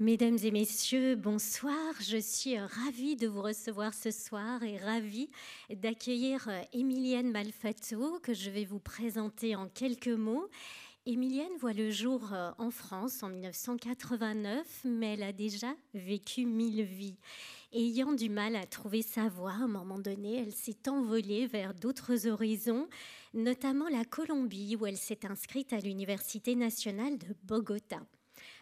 Mesdames et messieurs, bonsoir. Je suis ravie de vous recevoir ce soir et ravie d'accueillir Emilienne Malfato que je vais vous présenter en quelques mots. Emilienne voit le jour en France en 1989, mais elle a déjà vécu mille vies. Ayant du mal à trouver sa voie, à un moment donné, elle s'est envolée vers d'autres horizons, notamment la Colombie, où elle s'est inscrite à l'Université nationale de Bogota.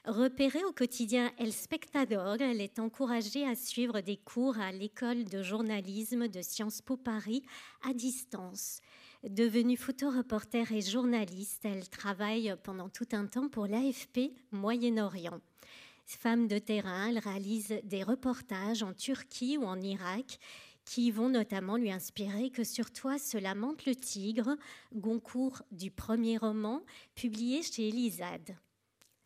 Repérée au quotidien El Spectador, elle est encouragée à suivre des cours à l'école de journalisme de Sciences Po Paris à distance. Devenue photoreporter et journaliste, elle travaille pendant tout un temps pour l'AFP Moyen-Orient. Femme de terrain, elle réalise des reportages en Turquie ou en Irak qui vont notamment lui inspirer que sur toi se lamente le tigre, Goncourt du premier roman, publié chez Elisade.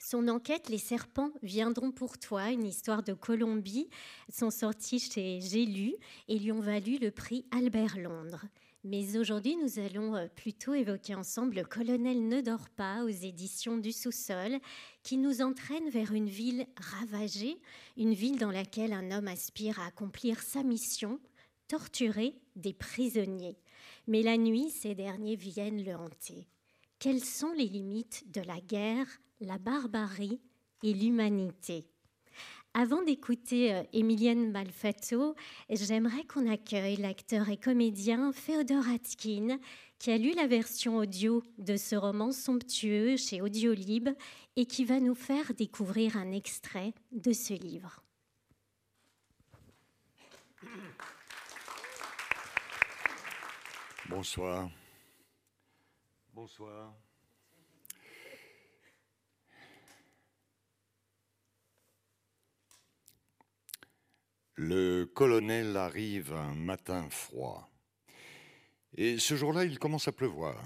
Son enquête Les serpents viendront pour toi, une histoire de Colombie, sont sortis chez J'ai lu et lui ont valu le prix Albert Londres. Mais aujourd'hui, nous allons euh, plutôt évoquer ensemble Le colonel ne dort pas aux éditions du sous-sol, qui nous entraîne vers une ville ravagée, une ville dans laquelle un homme aspire à accomplir sa mission, torturer des prisonniers. Mais la nuit, ces derniers viennent le hanter. Quelles sont les limites de la guerre? La barbarie et l'humanité. Avant d'écouter euh, Emilienne Malfato, j'aimerais qu'on accueille l'acteur et comédien Féodor Atkin, qui a lu la version audio de ce roman somptueux chez Audiolib et qui va nous faire découvrir un extrait de ce livre. Bonsoir. Bonsoir. Le colonel arrive un matin froid. Et ce jour-là, il commence à pleuvoir.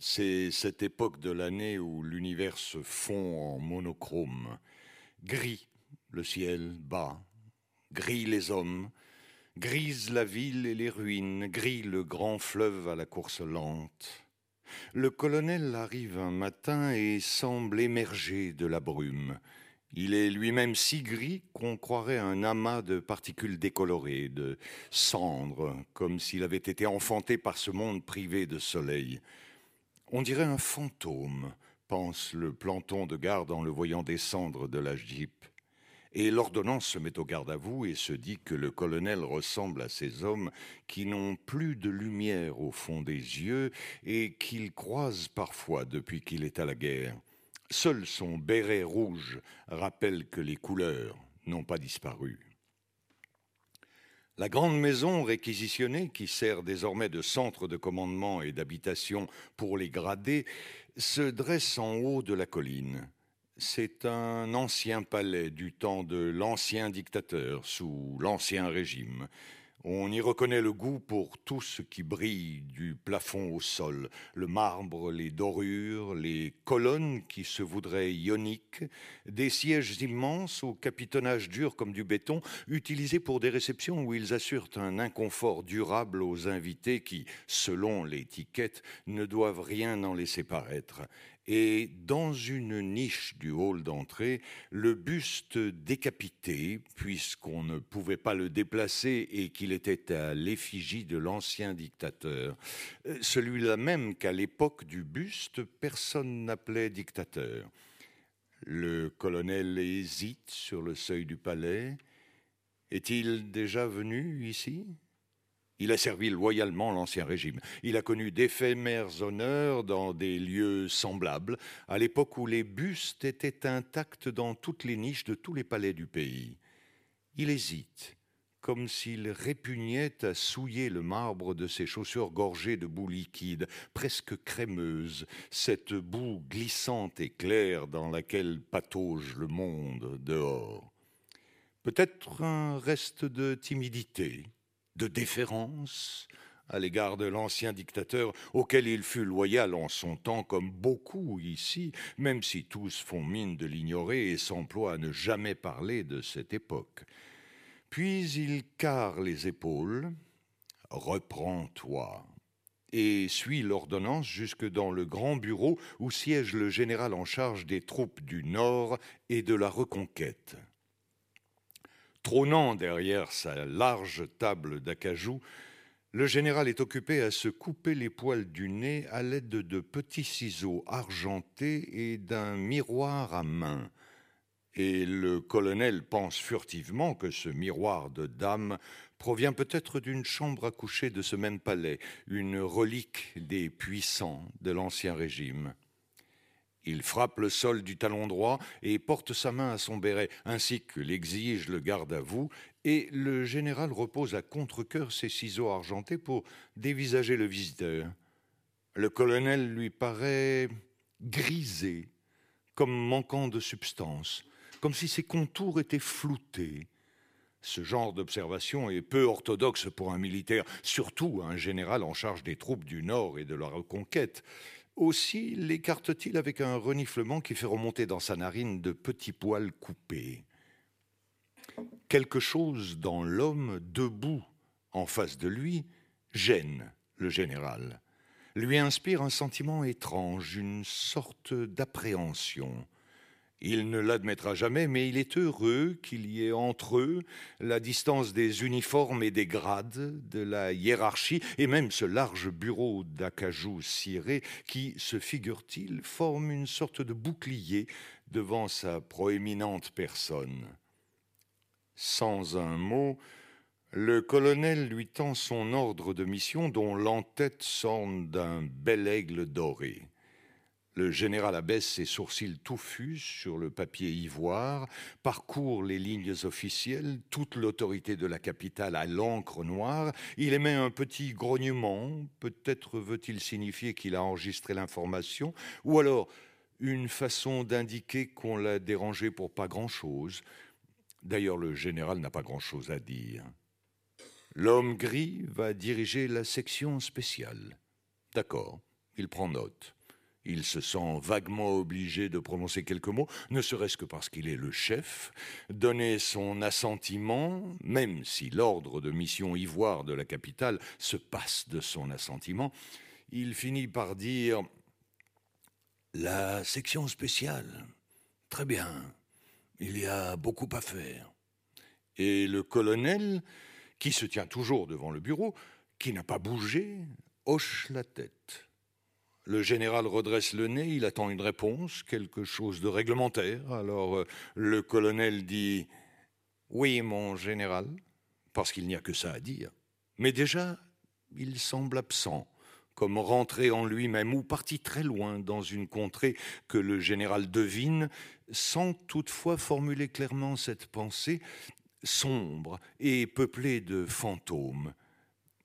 C'est cette époque de l'année où l'univers se fond en monochrome. Gris le ciel bas, gris les hommes, grise la ville et les ruines, gris le grand fleuve à la course lente. Le colonel arrive un matin et semble émerger de la brume. Il est lui-même si gris qu'on croirait un amas de particules décolorées, de cendres, comme s'il avait été enfanté par ce monde privé de soleil. On dirait un fantôme, pense le planton de garde en le voyant descendre de la jeep. Et l'ordonnance se met au garde à vous et se dit que le colonel ressemble à ces hommes qui n'ont plus de lumière au fond des yeux et qu'il croise parfois depuis qu'il est à la guerre. Seul son béret rouge rappelle que les couleurs n'ont pas disparu. La grande maison réquisitionnée, qui sert désormais de centre de commandement et d'habitation pour les gradés, se dresse en haut de la colline. C'est un ancien palais du temps de l'ancien dictateur sous l'ancien régime. On y reconnaît le goût pour tout ce qui brille du plafond au sol, le marbre, les dorures, les colonnes qui se voudraient ioniques, des sièges immenses au capitonnage dur comme du béton, utilisés pour des réceptions où ils assurent un inconfort durable aux invités qui, selon l'étiquette, ne doivent rien en laisser paraître et dans une niche du hall d'entrée, le buste décapité, puisqu'on ne pouvait pas le déplacer et qu'il était à l'effigie de l'ancien dictateur, euh, celui-là même qu'à l'époque du buste, personne n'appelait dictateur. Le colonel hésite sur le seuil du palais. Est-il déjà venu ici? Il a servi loyalement l'Ancien Régime. Il a connu d'éphémères honneurs dans des lieux semblables, à l'époque où les bustes étaient intacts dans toutes les niches de tous les palais du pays. Il hésite, comme s'il répugnait à souiller le marbre de ses chaussures gorgées de boue liquide, presque crémeuse, cette boue glissante et claire dans laquelle patauge le monde dehors. Peut-être un reste de timidité, de déférence à l'égard de l'ancien dictateur auquel il fut loyal en son temps comme beaucoup ici, même si tous font mine de l'ignorer et s'emploient à ne jamais parler de cette époque. Puis il carre les épaules, reprends-toi. et suit l'ordonnance jusque dans le grand bureau où siège le général en charge des troupes du Nord et de la reconquête. Trônant derrière sa large table d'acajou, le général est occupé à se couper les poils du nez à l'aide de petits ciseaux argentés et d'un miroir à main. Et le colonel pense furtivement que ce miroir de dame provient peut-être d'une chambre à coucher de ce même palais, une relique des puissants de l'Ancien Régime. Il frappe le sol du talon droit et porte sa main à son béret, ainsi que l'exige le garde à vous, et le général repose à contre-coeur ses ciseaux argentés pour dévisager le visiteur. Le colonel lui paraît grisé, comme manquant de substance, comme si ses contours étaient floutés. Ce genre d'observation est peu orthodoxe pour un militaire, surtout un général en charge des troupes du Nord et de la reconquête. Aussi l'écarte-t-il avec un reniflement qui fait remonter dans sa narine de petits poils coupés. Quelque chose dans l'homme debout en face de lui gêne le général, lui inspire un sentiment étrange, une sorte d'appréhension. Il ne l'admettra jamais, mais il est heureux qu'il y ait entre eux la distance des uniformes et des grades, de la hiérarchie, et même ce large bureau d'acajou ciré qui, se figure-t-il, forme une sorte de bouclier devant sa proéminente personne. Sans un mot, le colonel lui tend son ordre de mission dont l'entête s'orne d'un bel aigle doré. Le général abaisse ses sourcils touffus sur le papier ivoire, parcourt les lignes officielles, toute l'autorité de la capitale à l'encre noire. Il émet un petit grognement, peut-être veut-il signifier qu'il a enregistré l'information, ou alors une façon d'indiquer qu'on l'a dérangé pour pas grand-chose. D'ailleurs, le général n'a pas grand-chose à dire. L'homme gris va diriger la section spéciale. D'accord, il prend note. Il se sent vaguement obligé de prononcer quelques mots, ne serait-ce que parce qu'il est le chef, donner son assentiment, même si l'ordre de mission ivoire de la capitale se passe de son assentiment, il finit par dire La section spéciale, très bien, il y a beaucoup à faire. Et le colonel, qui se tient toujours devant le bureau, qui n'a pas bougé, hoche la tête. Le général redresse le nez, il attend une réponse, quelque chose de réglementaire. Alors euh, le colonel dit Oui, mon général, parce qu'il n'y a que ça à dire. Mais déjà, il semble absent, comme rentré en lui-même ou parti très loin dans une contrée que le général devine, sans toutefois formuler clairement cette pensée sombre et peuplée de fantômes.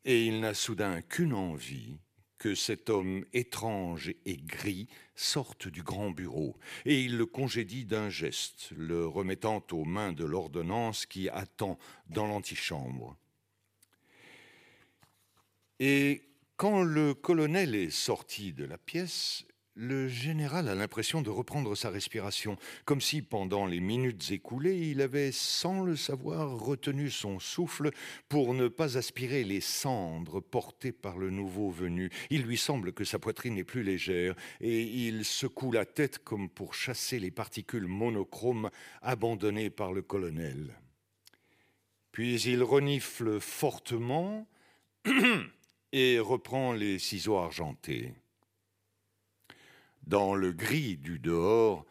Et il n'a soudain qu'une envie, que cet homme étrange et gris sorte du grand bureau, et il le congédie d'un geste, le remettant aux mains de l'ordonnance qui attend dans l'antichambre. Et quand le colonel est sorti de la pièce, le général a l'impression de reprendre sa respiration, comme si pendant les minutes écoulées, il avait, sans le savoir, retenu son souffle pour ne pas aspirer les cendres portées par le nouveau venu. Il lui semble que sa poitrine est plus légère, et il secoue la tête comme pour chasser les particules monochromes abandonnées par le colonel. Puis il renifle fortement et reprend les ciseaux argentés. Dans le gris du dehors,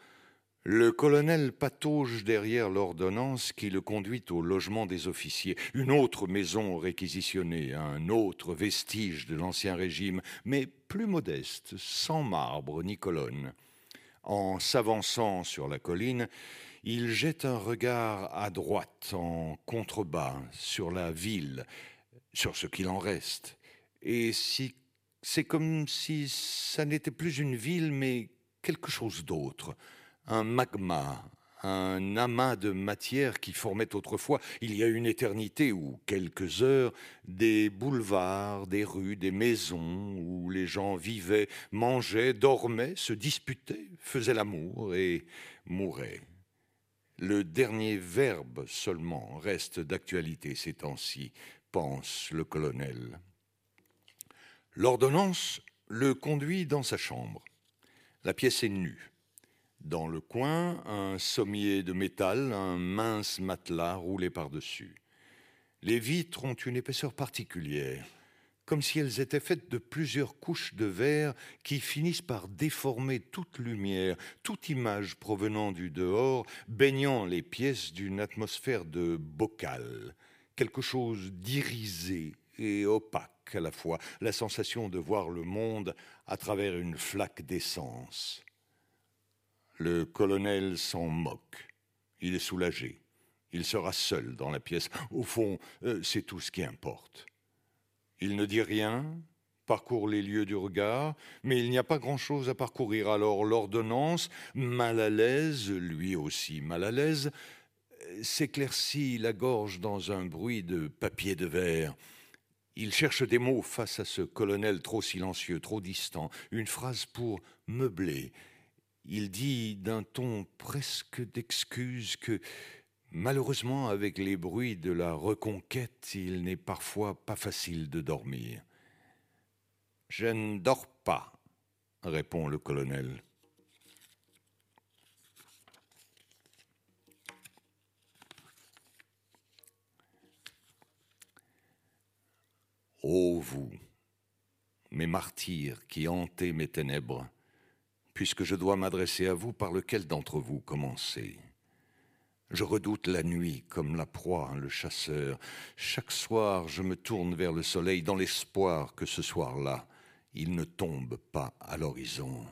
le colonel patauge derrière l'ordonnance qui le conduit au logement des officiers, une autre maison réquisitionnée, un autre vestige de l'Ancien Régime, mais plus modeste, sans marbre ni colonne. En s'avançant sur la colline, il jette un regard à droite, en contrebas, sur la ville, sur ce qu'il en reste, et si c'est comme si ça n'était plus une ville, mais quelque chose d'autre. Un magma, un amas de matière qui formait autrefois, il y a une éternité ou quelques heures, des boulevards, des rues, des maisons où les gens vivaient, mangeaient, dormaient, se disputaient, faisaient l'amour et mouraient. Le dernier verbe seulement reste d'actualité ces temps-ci, pense le colonel. L'ordonnance le conduit dans sa chambre. La pièce est nue. Dans le coin, un sommier de métal, un mince matelas roulé par-dessus. Les vitres ont une épaisseur particulière, comme si elles étaient faites de plusieurs couches de verre qui finissent par déformer toute lumière, toute image provenant du dehors, baignant les pièces d'une atmosphère de bocal, quelque chose d'irisé et opaque à la fois, la sensation de voir le monde à travers une flaque d'essence. Le colonel s'en moque. Il est soulagé. Il sera seul dans la pièce. Au fond, euh, c'est tout ce qui importe. Il ne dit rien, parcourt les lieux du regard, mais il n'y a pas grand-chose à parcourir. Alors l'ordonnance, mal à l'aise, lui aussi mal à l'aise, s'éclaircit la gorge dans un bruit de papier de verre. Il cherche des mots face à ce colonel trop silencieux, trop distant, une phrase pour meubler. Il dit d'un ton presque d'excuse que, malheureusement, avec les bruits de la reconquête, il n'est parfois pas facile de dormir. Je ne dors pas, répond le colonel. Ô vous, mes martyrs qui hantez mes ténèbres, puisque je dois m'adresser à vous, par lequel d'entre vous commencer? Je redoute la nuit comme la proie, le chasseur. Chaque soir, je me tourne vers le soleil dans l'espoir que ce soir-là, il ne tombe pas à l'horizon.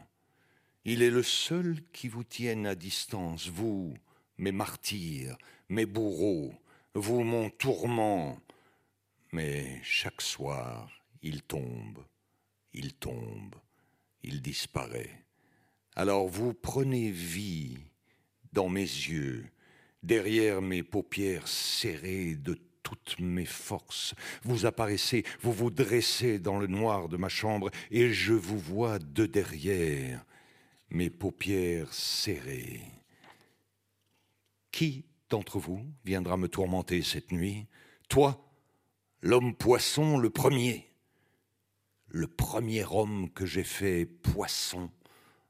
Il est le seul qui vous tienne à distance, vous, mes martyrs, mes bourreaux, vous, mon tourment, mais chaque soir, il tombe, il tombe, il disparaît. Alors vous prenez vie dans mes yeux, derrière mes paupières serrées de toutes mes forces. Vous apparaissez, vous vous dressez dans le noir de ma chambre, et je vous vois de derrière, mes paupières serrées. Qui d'entre vous viendra me tourmenter cette nuit? Toi l'homme poisson le premier, le premier homme que j'ai fait poisson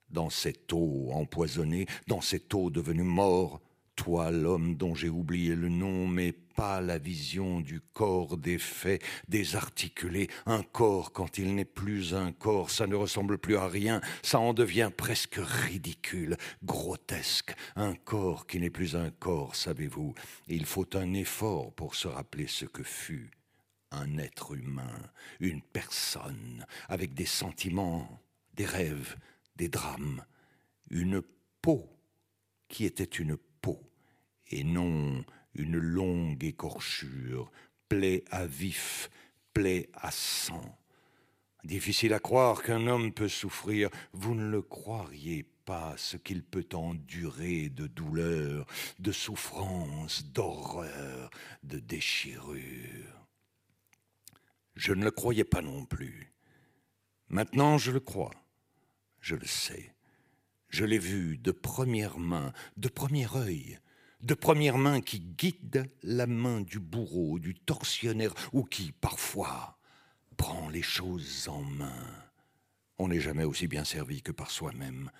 dans cette eau empoisonnée, dans cette eau devenue mort, toi l'homme dont j'ai oublié le nom, mais pas la vision du corps des faits, désarticulé, un corps quand il n'est plus un corps, ça ne ressemble plus à rien, ça en devient presque ridicule, grotesque, un corps qui n'est plus un corps, savez-vous, il faut un effort pour se rappeler ce que fut un être humain, une personne, avec des sentiments, des rêves, des drames, une peau qui était une peau, et non une longue écorchure, plaie à vif, plaie à sang. Difficile à croire qu'un homme peut souffrir, vous ne le croiriez pas ce qu'il peut endurer de douleur, de souffrance, d'horreur, de déchirure. Je ne le croyais pas non plus. Maintenant, je le crois. Je le sais. Je l'ai vu de première main, de premier œil, de première main qui guide la main du bourreau, du tortionnaire, ou qui, parfois, prend les choses en main. On n'est jamais aussi bien servi que par soi-même.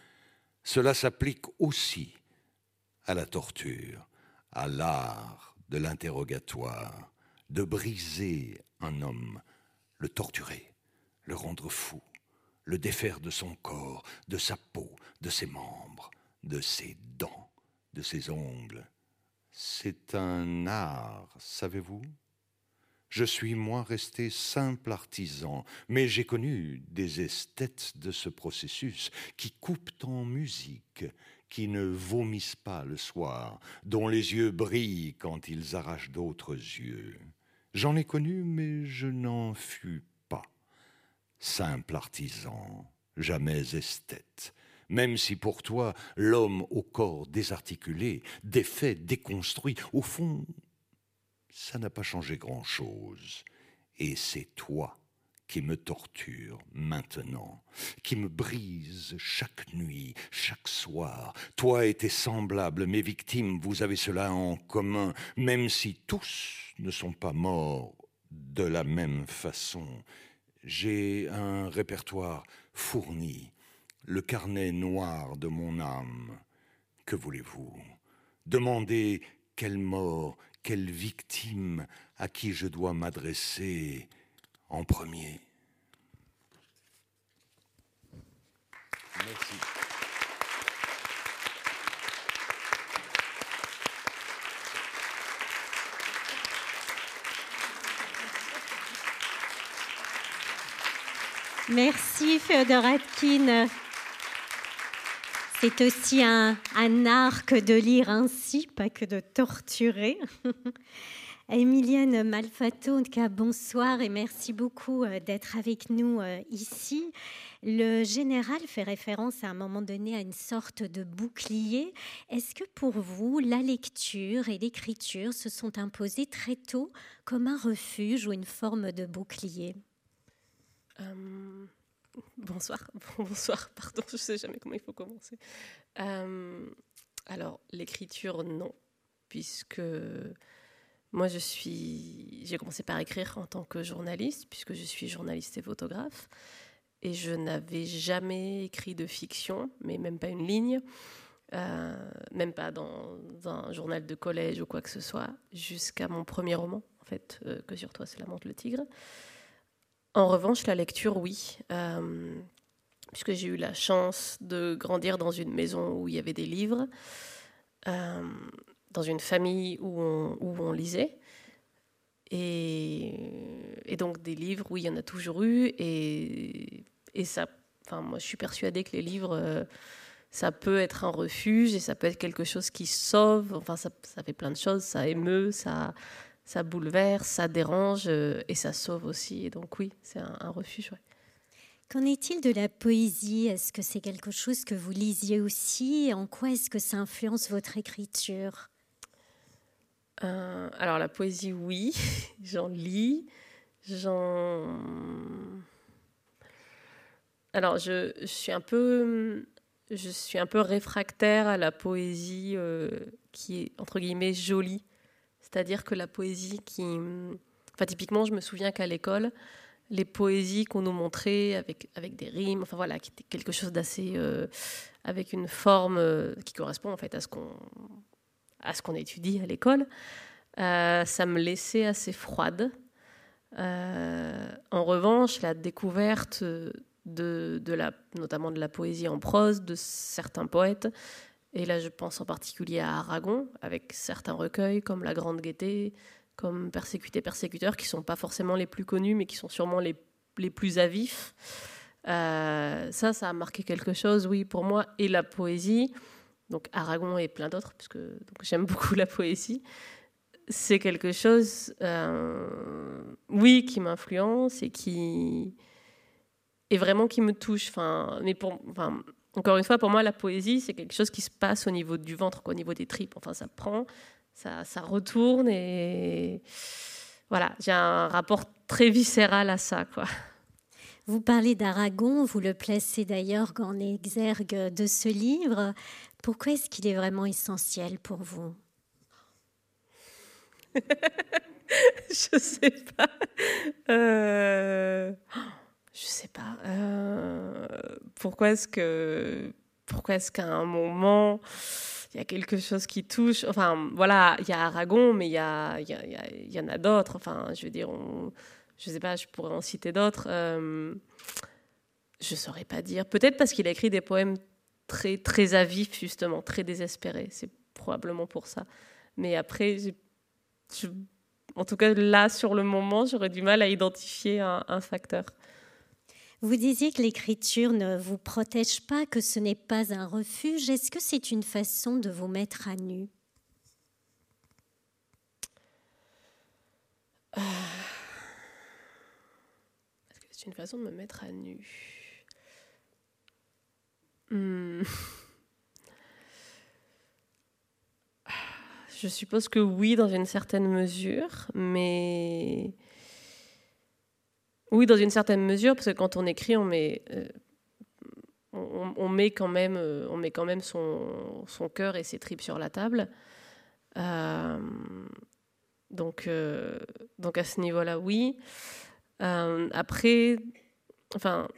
Cela s'applique aussi à la torture, à l'art de l'interrogatoire, de briser un homme, le torturer, le rendre fou, le défaire de son corps, de sa peau, de ses membres, de ses dents, de ses ongles. C'est un art, savez-vous? Je suis moi resté simple artisan, mais j'ai connu des esthètes de ce processus qui coupent en musique, qui ne vomissent pas le soir, dont les yeux brillent quand ils arrachent d'autres yeux. J'en ai connu, mais je n'en fus pas. Simple artisan, jamais esthète. Même si pour toi, l'homme au corps désarticulé, défait, déconstruit, au fond, ça n'a pas changé grand-chose. Et c'est toi qui me torture maintenant, qui me brise chaque nuit, chaque soir. Toi et tes semblables, mes victimes, vous avez cela en commun, même si tous ne sont pas morts de la même façon. J'ai un répertoire fourni, le carnet noir de mon âme. Que voulez-vous? Demandez quelle mort, quelle victime à qui je dois m'adresser en premier. Merci. Merci Féodor Atkin. C'est aussi un, un, art que de lire ainsi, pas que de torturer. Emilienne Malfato, bonsoir et merci beaucoup euh, d'être avec nous euh, ici. Le général fait référence à un moment donné à une sorte de bouclier. Est-ce que pour vous, la lecture et l'écriture se sont imposées très tôt comme un refuge ou une forme de bouclier? Euh, Bonsoir, bonsoir, pardon, je ne sais jamais comment il faut commencer. alors, l'écriture, non, puisque moi, je suis, j'ai commencé par écrire en tant que journaliste, puisque je suis journaliste et photographe, et je n'avais jamais écrit de fiction, mais même pas une ligne, euh, même pas dans, un journal de collège ou quoi que ce soit, jusqu'à mon premier roman, en fait, euh, que sur toi c'est la montre le tigre. En revanche, la lecture, oui. Euh, puisque j'ai eu la chance de grandir dans une maison où il y avait des livres dans une famille où on, lisait. Et, donc des livres, oui, il y en a toujours eu. Et, et ça, enfin, moi, je suis persuadée que les livres, euh, ça peut être un refuge et ça peut être quelque chose qui sauve. Enfin, ça, fait plein de choses. Ça émeut, ça, bouleverse, ça dérange euh, et ça sauve aussi. Et donc oui, c'est un, refuge. Qu'en est-il de la poésie? Est-ce que c'est quelque chose que vous lisiez aussi? En quoi est-ce que ça influence votre écriture? Euh, alors la poésie, oui, j'en lis, j'en. Alors je, suis un peu, je suis un peu réfractaire à la poésie euh, qui est entre guillemets jolie, c'est-à-dire que la poésie qui, enfin typiquement, je me souviens qu'à l'école, les poésies qu'on nous montrait avec avec des rimes, enfin voilà, qui était quelque chose d'assez, euh, avec une forme qui correspond en fait à ce qu'on à ce qu'on étudie à l'école, euh, ça me laissait assez froide. Euh, en revanche, la découverte de, la, notamment de la poésie en prose de certains poètes, et là je pense en particulier à Aragon, avec certains recueils comme La Grande Gaîté, comme Persécuté, Persécuteur, qui sont pas forcément les plus connus, mais qui sont sûrement les, les plus à vif. Euh, ça, ça a marqué quelque chose, oui, pour moi. Et la poésie, donc Aragon et plein d'autres, puisque j'aime beaucoup la poésie, c'est quelque chose, euh, oui, qui m'influence et qui est vraiment qui me touche. Enfin, mais pour, enfin, encore une fois, pour moi, la poésie, c'est quelque chose qui se passe au niveau du ventre, au niveau des tripes. Enfin, ça prend, ça, ça retourne et voilà, j'ai un rapport très viscéral à ça, quoi. Vous parlez d'Aragon, vous le placez d'ailleurs en exergue de ce livre. Pourquoi est-ce qu'il est vraiment essentiel pour vous Je sais pas. Euh... Je sais pas. Euh... Pourquoi est-ce que est-ce qu'à un moment il y a quelque chose qui touche? Enfin voilà, il y a Aragon, mais il y, en a d'autres. Enfin, je veux dire, je sais pas, je pourrais en citer d'autres. Euh... Je saurais pas dire. Peut-être parce qu'il a écrit des poèmes très, très à vif, justement, très désespéré. C'est probablement pour ça. Mais après, je, en tout cas, là, sur le moment, j'aurais du mal à identifier un, un facteur. Vous disiez que l'écriture ne vous protège pas, que ce n'est pas un refuge. Est-ce que c'est une façon de vous mettre à nu? Euh... Est-ce que c'est une façon de me mettre à nu? Hmm. Je suppose que oui, dans une certaine mesure, mais oui, dans une certaine mesure, parce que quand on écrit, on met, euh, on, met quand même, euh, on met quand même son, cœur et ses tripes sur la table. Euh, donc, donc à ce niveau-là, oui. après, enfin,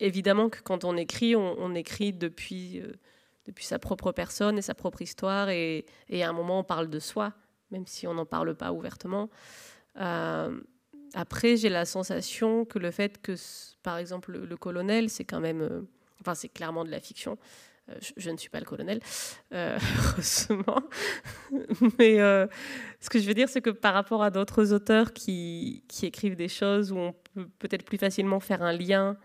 évidemment que quand on écrit, on, écrit depuis, depuis sa propre personne et sa propre histoire, et, à un moment on parle de soi, même si on n'en parle pas ouvertement. après, j'ai la sensation que le fait que, par exemple, le, colonel, c'est quand même, enfin, c'est clairement de la fiction. Euh, je, ne suis pas le colonel, euh, heureusement. Mais euh, ce que je veux dire, c'est que par rapport à d'autres auteurs qui, écrivent des choses où on peut peut-être plus facilement faire un lien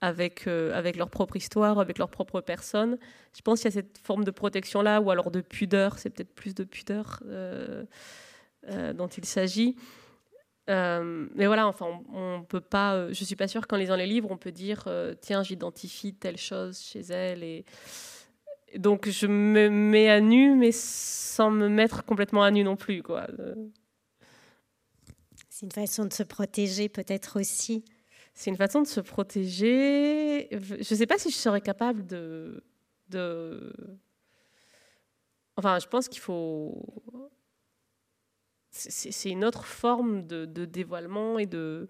avec, avec leur propre histoire, avec leur propre personne, je pense qu'il y a cette forme de protection-là, ou alors de pudeur, c'est peut-être plus de pudeur dont il s'agit. Euh, mais voilà, enfin, on, peut pas. Euh, je suis pas sûre qu'en lisant les livres, on peut dire euh, tiens, j'identifie telle chose chez elle et donc je me mets à nu, mais sans me mettre complètement à nu non plus, quoi. C'est une façon de se protéger, peut-être aussi. C'est une façon de se protéger. Je sais pas si je serais capable de. Enfin, je pense qu'il faut c'est une autre forme de, dévoilement et de,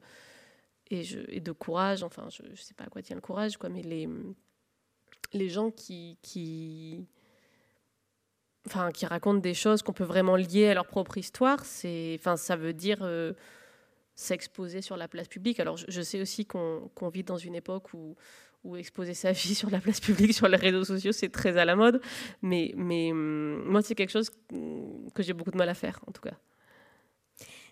et, de courage. Enfin, je ne sais pas à quoi tient le courage, quoi, mais les, les gens qui, qui, enfin, qui racontent des choses qu'on peut vraiment lier à leur propre histoire, enfin, ça veut dire euh, s'exposer sur la place publique. Alors, je, sais aussi qu'on vit dans une époque où, exposer sa vie sur la place publique, sur les réseaux sociaux, c'est très à la mode. Mais, mais hum, moi, c'est quelque chose que j'ai beaucoup de mal à faire, en tout cas.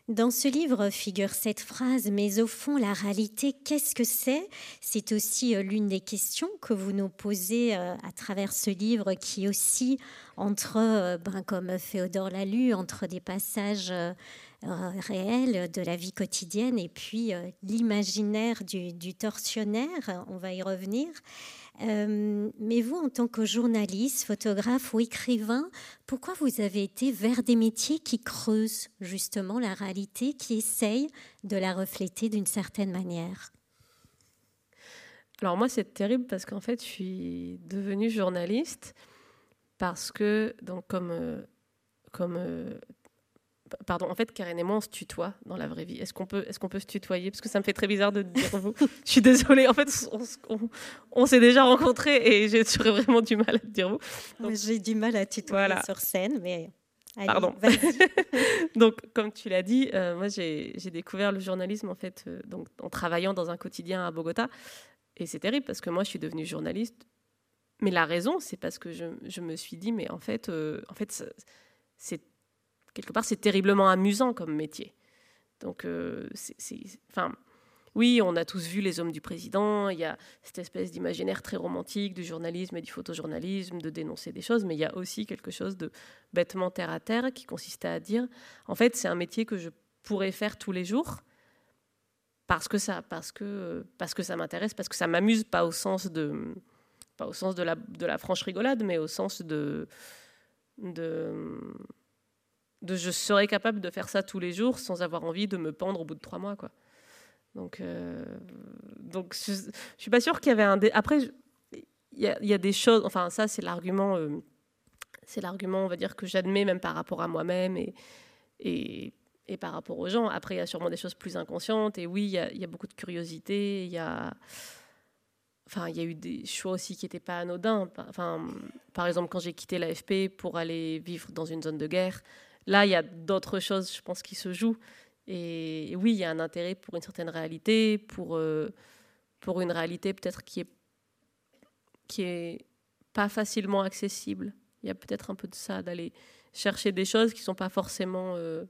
Dans ce livre figure cette phrase, mais au fond, la réalité, qu'est-ce que c'est? C'est aussi euh, l'une des questions que vous nous posez euh, à travers ce livre qui aussi, entre, euh, ben, comme Féodore l'a lu, entre des passages réels de la vie quotidienne et puis l'imaginaire du, tortionnaire, on va y revenir. Euh, mais vous, en tant que journaliste, photographe ou écrivain, pourquoi vous avez été vers des métiers qui creusent justement la réalité, qui essayent de la refléter d'une certaine manière? Alors moi, c'est terrible parce qu'en fait, je suis devenue journaliste parce que, donc, comme, euh, comme euh, Pardon, en fait, Karen et moi, on se tutoie dans la vraie vie. Est-ce qu'on peut, est qu'on peut se tutoyer? Parce que ça me fait très bizarre de dire vous. Je suis désolée. En fait, on, s'est déjà rencontrés et j'aurais vraiment du mal à te dire vous. J'ai du mal à tutoyer sur scène, mais. Pardon. donc, comme tu l'as dit, euh, moi, j'ai découvert le journalisme en fait, euh, donc, en travaillant dans un quotidien à Bogota. Et c'est terrible parce que moi, je suis devenue journaliste. Mais la raison, c'est parce que je, je, me suis dit, mais en fait, euh, en fait c'est quelque part, c'est terriblement amusant comme métier. Donc, euh, enfin, oui, on a tous vu Les Hommes du Président, il y a cette espèce d'imaginaire très romantique du journalisme et du photojournalisme, de dénoncer des choses, mais il y a aussi quelque chose de bêtement terre à terre qui consistait à dire, en fait, c'est un métier que je pourrais faire tous les jours parce que ça, parce que, parce que ça m'intéresse, parce que ça m'amuse, pas au sens de, pas au sens de la, de la franche rigolade, mais au sens de, de de je serais capable de faire ça tous les jours sans avoir envie de me pendre au bout de trois mois quoi donc euh, donc je, ne suis pas sûre qu'il y avait un après il y, a des choses enfin ça c'est l'argument euh, c'est l'argument on va dire que j'admets même par rapport à moi-même et, et, et par rapport aux gens après il y a sûrement des choses plus inconscientes et oui il y a, y a beaucoup de curiosité il y a Enfin, il y a eu des choix aussi qui n'étaient pas anodins. Enfin, par exemple, quand j'ai quitté l'AFP pour aller vivre dans une zone de guerre, Là, il y a d'autres choses, je pense, qui se jouent. Et, oui, il y a un intérêt pour une certaine réalité, pour, euh, pour une réalité peut-être qui est, qui est pas facilement accessible. Il y a peut-être un peu de ça, d'aller chercher des choses qui ne sont pas forcément euh,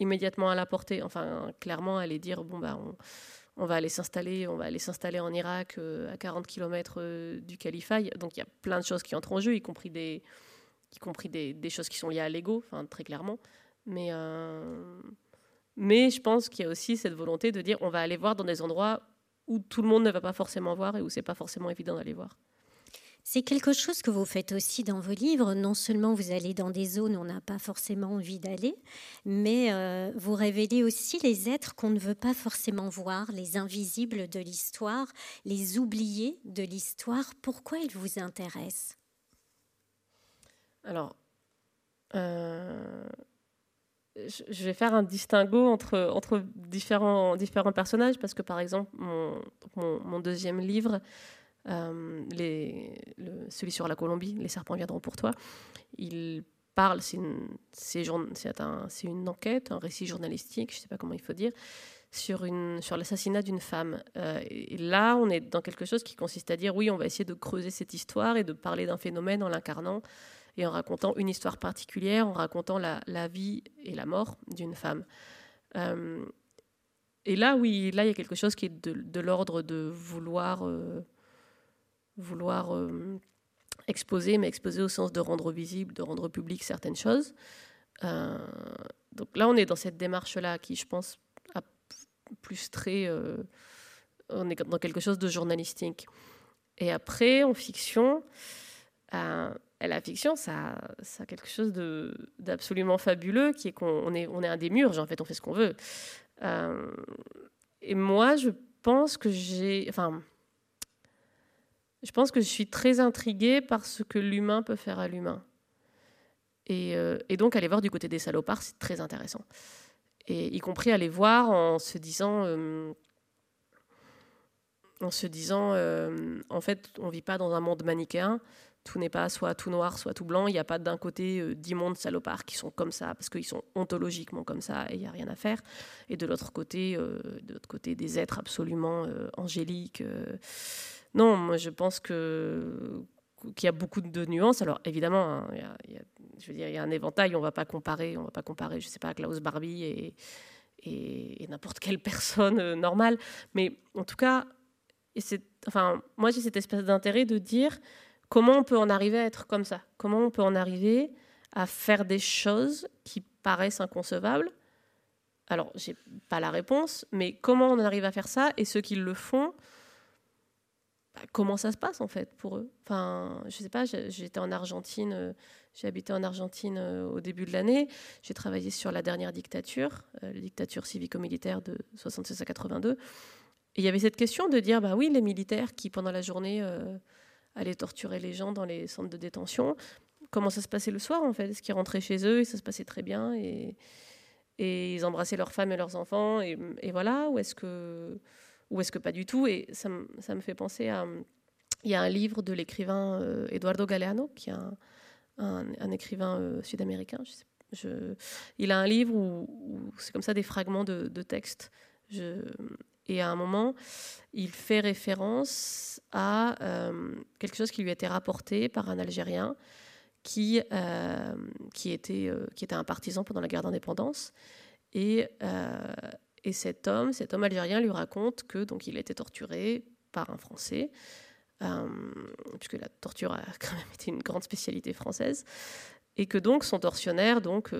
immédiatement à la portée. Enfin, clairement, aller dire, bon, bah, on, va aller s'installer, on va aller s'installer en Irak euh, à 40 km du califat. Donc il y a plein de choses qui entrent en jeu, y compris des, y compris des, choses qui sont liées à l'ego, très clairement. Mais, euh, mais je pense qu'il y a aussi cette volonté de dire on va aller voir dans des endroits où tout le monde ne va pas forcément voir et où c'est pas forcément évident d'aller voir. C'est quelque chose que vous faites aussi dans vos livres. Non seulement vous allez dans des zones où on n'a pas forcément envie d'aller, mais euh, vous révélez aussi les êtres qu'on ne veut pas forcément voir, les invisibles de l'histoire, les oubliés de l'histoire. Pourquoi ils vous intéressent? Alors, euh, je vais faire un distinguo entre, entre différents, différents personnages parce que, par exemple, mon, mon, deuxième livre, euh, celui sur la Colombie, Les serpents viendront pour toi, il parle, c'est une, un, une enquête, un récit journalistique, je ne sais pas comment il faut dire, sur, sur l'assassinat d'une femme. Euh, et là, on est dans quelque chose qui consiste à dire, oui, on va essayer de creuser cette histoire et de parler d'un phénomène en l'incarnant et en racontant une histoire particulière, en racontant la, vie et la mort d'une femme. Euh, et là, oui, là, il y a quelque chose qui est de, l'ordre de vouloir, euh, vouloir euh, exposer, mais exposer au sens de rendre visible, de rendre public certaines choses. donc là, on est dans cette démarche-là qui, je pense, a plus très... on est dans quelque chose de journalistique. Et après, en fiction, la fiction, ça, ça a quelque chose d'absolument fabuleux, qui est qu'on est, on est un démurge, en fait, on fait ce qu'on veut. Euh, et moi, je pense que j'ai... Enfin, je pense que je suis très intriguée par ce que l'humain peut faire à l'humain. Et, euh, donc, aller voir du côté des salopards, c'est très intéressant. Et y compris aller voir en se disant... Euh, en se disant, en fait, on ne vit pas dans un monde manichéen, tout n'est pas soit tout noir, soit tout blanc. Il n'y a pas d'un côté euh, d'immondes salopards qui sont comme ça, parce qu'ils sont ontologiquement comme ça et il n'y a rien à faire. Et de l'autre côté, euh, de côté, des êtres absolument euh, angéliques. Non, moi je pense qu'il y a beaucoup de nuances. Alors évidemment, hein, il y a, je veux dire, il y a un éventail. On va pas comparer, on va pas comparer, je sais pas, Klaus Barbie et, et, et n'importe quelle personne normale. Mais en tout cas, enfin, moi j'ai cette espèce d'intérêt de dire Comment on peut en arriver à être comme ça? Comment on peut en arriver à faire des choses qui paraissent inconcevables? Alors, j'ai pas la réponse, mais comment on arrive à faire ça? Et ceux qui le font, bah, comment ça se passe en fait pour eux? Enfin, je sais pas, j'étais en Argentine, euh, j'ai habité en Argentine euh, au début de l'année, j'ai travaillé sur la dernière dictature, euh, la dictature civico-militaire de 76 à 82. Et il y avait cette question de dire, bah oui, les militaires qui pendant la journée aller torturer les gens dans les centres de détention. Comment ça se passait le soir en fait? Est-ce qu'ils rentraient chez eux et ça se passait très bien et, ils embrassaient leurs femmes et leurs enfants et, voilà? Ou est-ce que, est-ce que pas du tout? Et ça, ça, me fait penser à... Il y a un livre de l'écrivain euh, Eduardo Galeano, qui est un, un, écrivain euh, sud-américain. Je il a un livre où, c'est comme ça des fragments de, de textes. Et à un moment, il fait référence à euh, quelque chose qui lui a été rapporté par un Algérien qui, euh, qui, était, euh, qui était un partisan pendant la guerre d'indépendance. Et, et cet homme, cet homme algérien lui raconte que donc il a été torturé par un Français, puisque la torture a quand même été une grande spécialité française, et que donc son tortionnaire, donc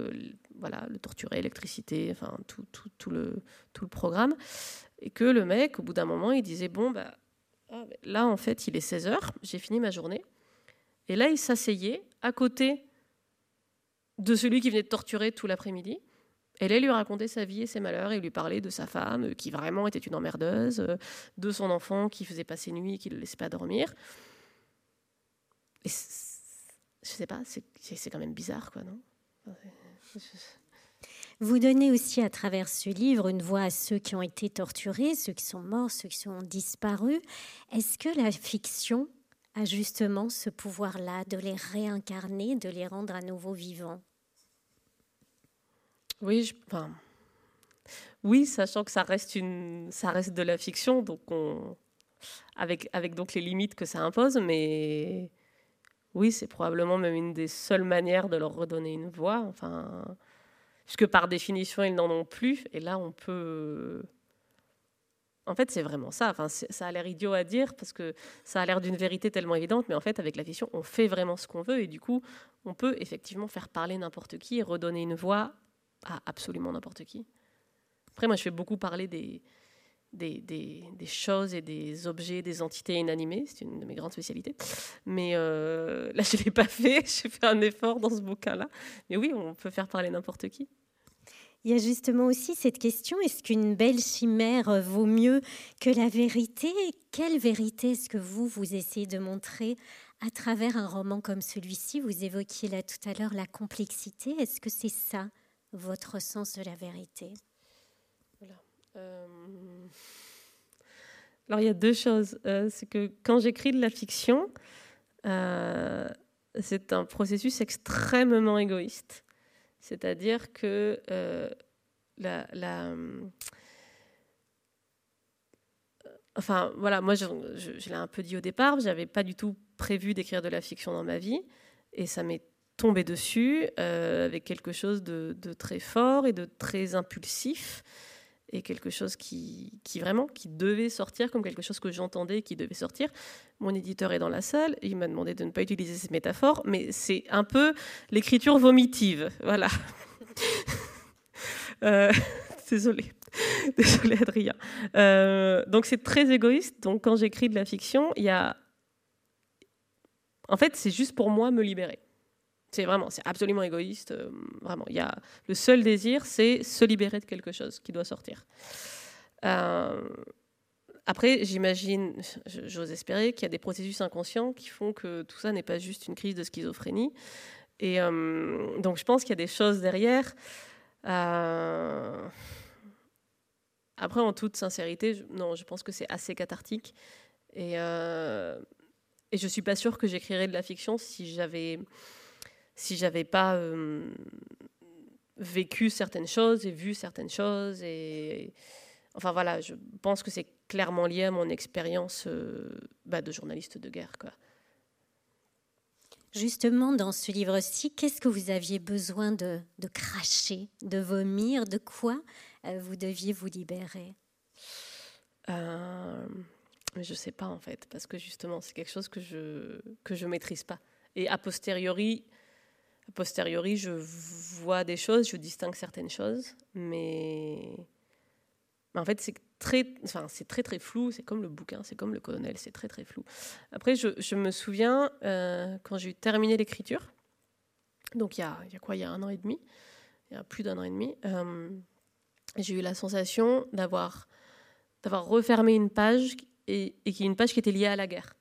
voilà, le torturait, électricité, enfin tout, tout, tout, le, tout le programme, et que le mec, au bout d'un moment, il disait Bon, bah, ah, là, en fait, il est 16 heures, j'ai fini ma journée. Et là, il s'asseyait à côté de celui qui venait de torturer tout l'après-midi. Et là, il lui racontait sa vie et ses malheurs, et lui parlait de sa femme, qui vraiment était une emmerdeuse, de son enfant qui faisait passer nuit, qui ne le laissait pas dormir. Et je sais pas, c'est quand même bizarre, quoi, non? Vous donnez aussi à travers ce livre une voix à ceux qui ont été torturés, ceux qui sont morts, ceux qui sont disparus. Est-ce que la fiction a justement ce pouvoir-là de les réincarner, de les rendre à nouveau vivants? Oui, je, enfin, oui, sachant que ça reste une, ça reste de la fiction, donc on, avec avec donc les limites que ça impose, mais oui, c'est probablement même une des seules manières de leur redonner une voix. Enfin, puisque par définition, ils n'en ont plus. Et là, on peut... En fait, c'est vraiment ça. Enfin, ça a l'air idiot à dire parce que ça a l'air d'une vérité tellement évidente, mais en fait, avec la fiction, on fait vraiment ce qu'on veut et du coup, on peut effectivement faire parler n'importe qui et redonner une voix à absolument n'importe qui. Après, moi, je fais beaucoup parler des, des, des, choses et des objets, des entités inanimées. C'est une de mes grandes spécialités. Mais euh, là, je ne l'ai pas fait. J'ai fait un effort dans ce bouquin-là. Mais oui, on peut faire parler n'importe qui. Il y a justement aussi cette question, est-ce qu'une belle chimère vaut mieux que la vérité? Quelle vérité est-ce que vous, vous essayez de montrer à travers un roman comme celui-ci? Vous évoquiez là tout à l'heure la complexité. Est-ce que c'est ça votre sens de la vérité? Alors il y a deux choses. Euh, c'est que quand j'écris de la fiction, euh, c'est un processus extrêmement égoïste. C'est-à-dire que la, Enfin, voilà, moi, je, l'ai un peu dit au départ, j'avais pas du tout prévu d'écrire de la fiction dans ma vie, et ça m'est tombé dessus euh, avec quelque chose de, très fort et de très impulsif, et quelque chose qui, qui, vraiment qui devait sortir comme quelque chose que j'entendais qui devait sortir. Mon éditeur est dans la salle, il m'a demandé de ne pas utiliser cette métaphore, mais c'est un peu l'écriture vomitive, voilà. euh, désolée. Adrien. Euh, donc, c'est très égoïste. Donc, quand j'écris de la fiction, il y a. En fait, c'est juste pour moi me libérer. C'est vraiment, c'est absolument égoïste. Euh, vraiment, il y a le seul désir, c'est se libérer de quelque chose qui doit sortir. Euh, après, j'imagine, j'ose espérer qu'il y a des processus inconscients qui font que tout ça n'est pas juste une crise de schizophrénie. Et donc, je pense qu'il y a des choses derrière. Après, en toute sincérité, je, non, je pense que c'est assez cathartique. Et, euh, et je suis pas sûre que j'écrirais de la fiction si j'avais si j'avais pas euh, vécu certaines choses et vu certaines choses. Et, enfin voilà, je pense que c'est clairement lié à mon expérience euh, bah, de journaliste de guerre. Quoi. Justement, dans ce livre-ci, qu'est-ce que vous aviez besoin de, de cracher, de vomir, de quoi euh, vous deviez vous libérer? Euh, Je ne sais pas en fait, parce que justement, c'est quelque chose que je que je maîtrise pas. Et a posteriori, a posteriori, je vois des choses, je distingue certaines choses, mais, en fait, c'est très, enfin, c'est très très flou. C'est comme le bouquin, c'est comme le colonel, c'est très très flou. Après, je, me souviens euh, quand j'ai terminé l'écriture, donc il y a, il y a quoi, il y a un an et demi, il y a plus d'un an et demi. Euh, j'ai eu la sensation d'avoir d'avoir refermé une page et, et qui est une page qui était liée à la guerre,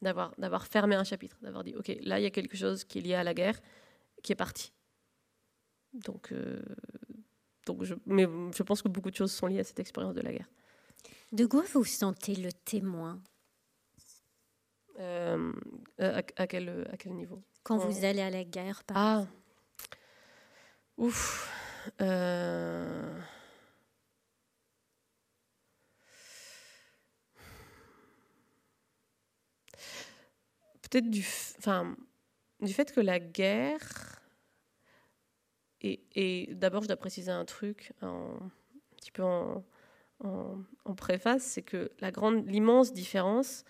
d'avoir d'avoir fermé un chapitre, d'avoir dit ok là il y a quelque chose qui est lié à la guerre qui est parti. Donc euh, donc je, mais je pense que beaucoup de choses sont liées à cette expérience de la guerre. De quoi vous sentez le témoin? Euh, à, à, quel, à quel niveau? Quand vous allez à la guerre, par Ah, ouf. Euh... peut-être du, enfin, du fait que la guerre, et, d'abord je dois préciser un truc, un petit peu en, préface, c'est que la grande, l'immense différence,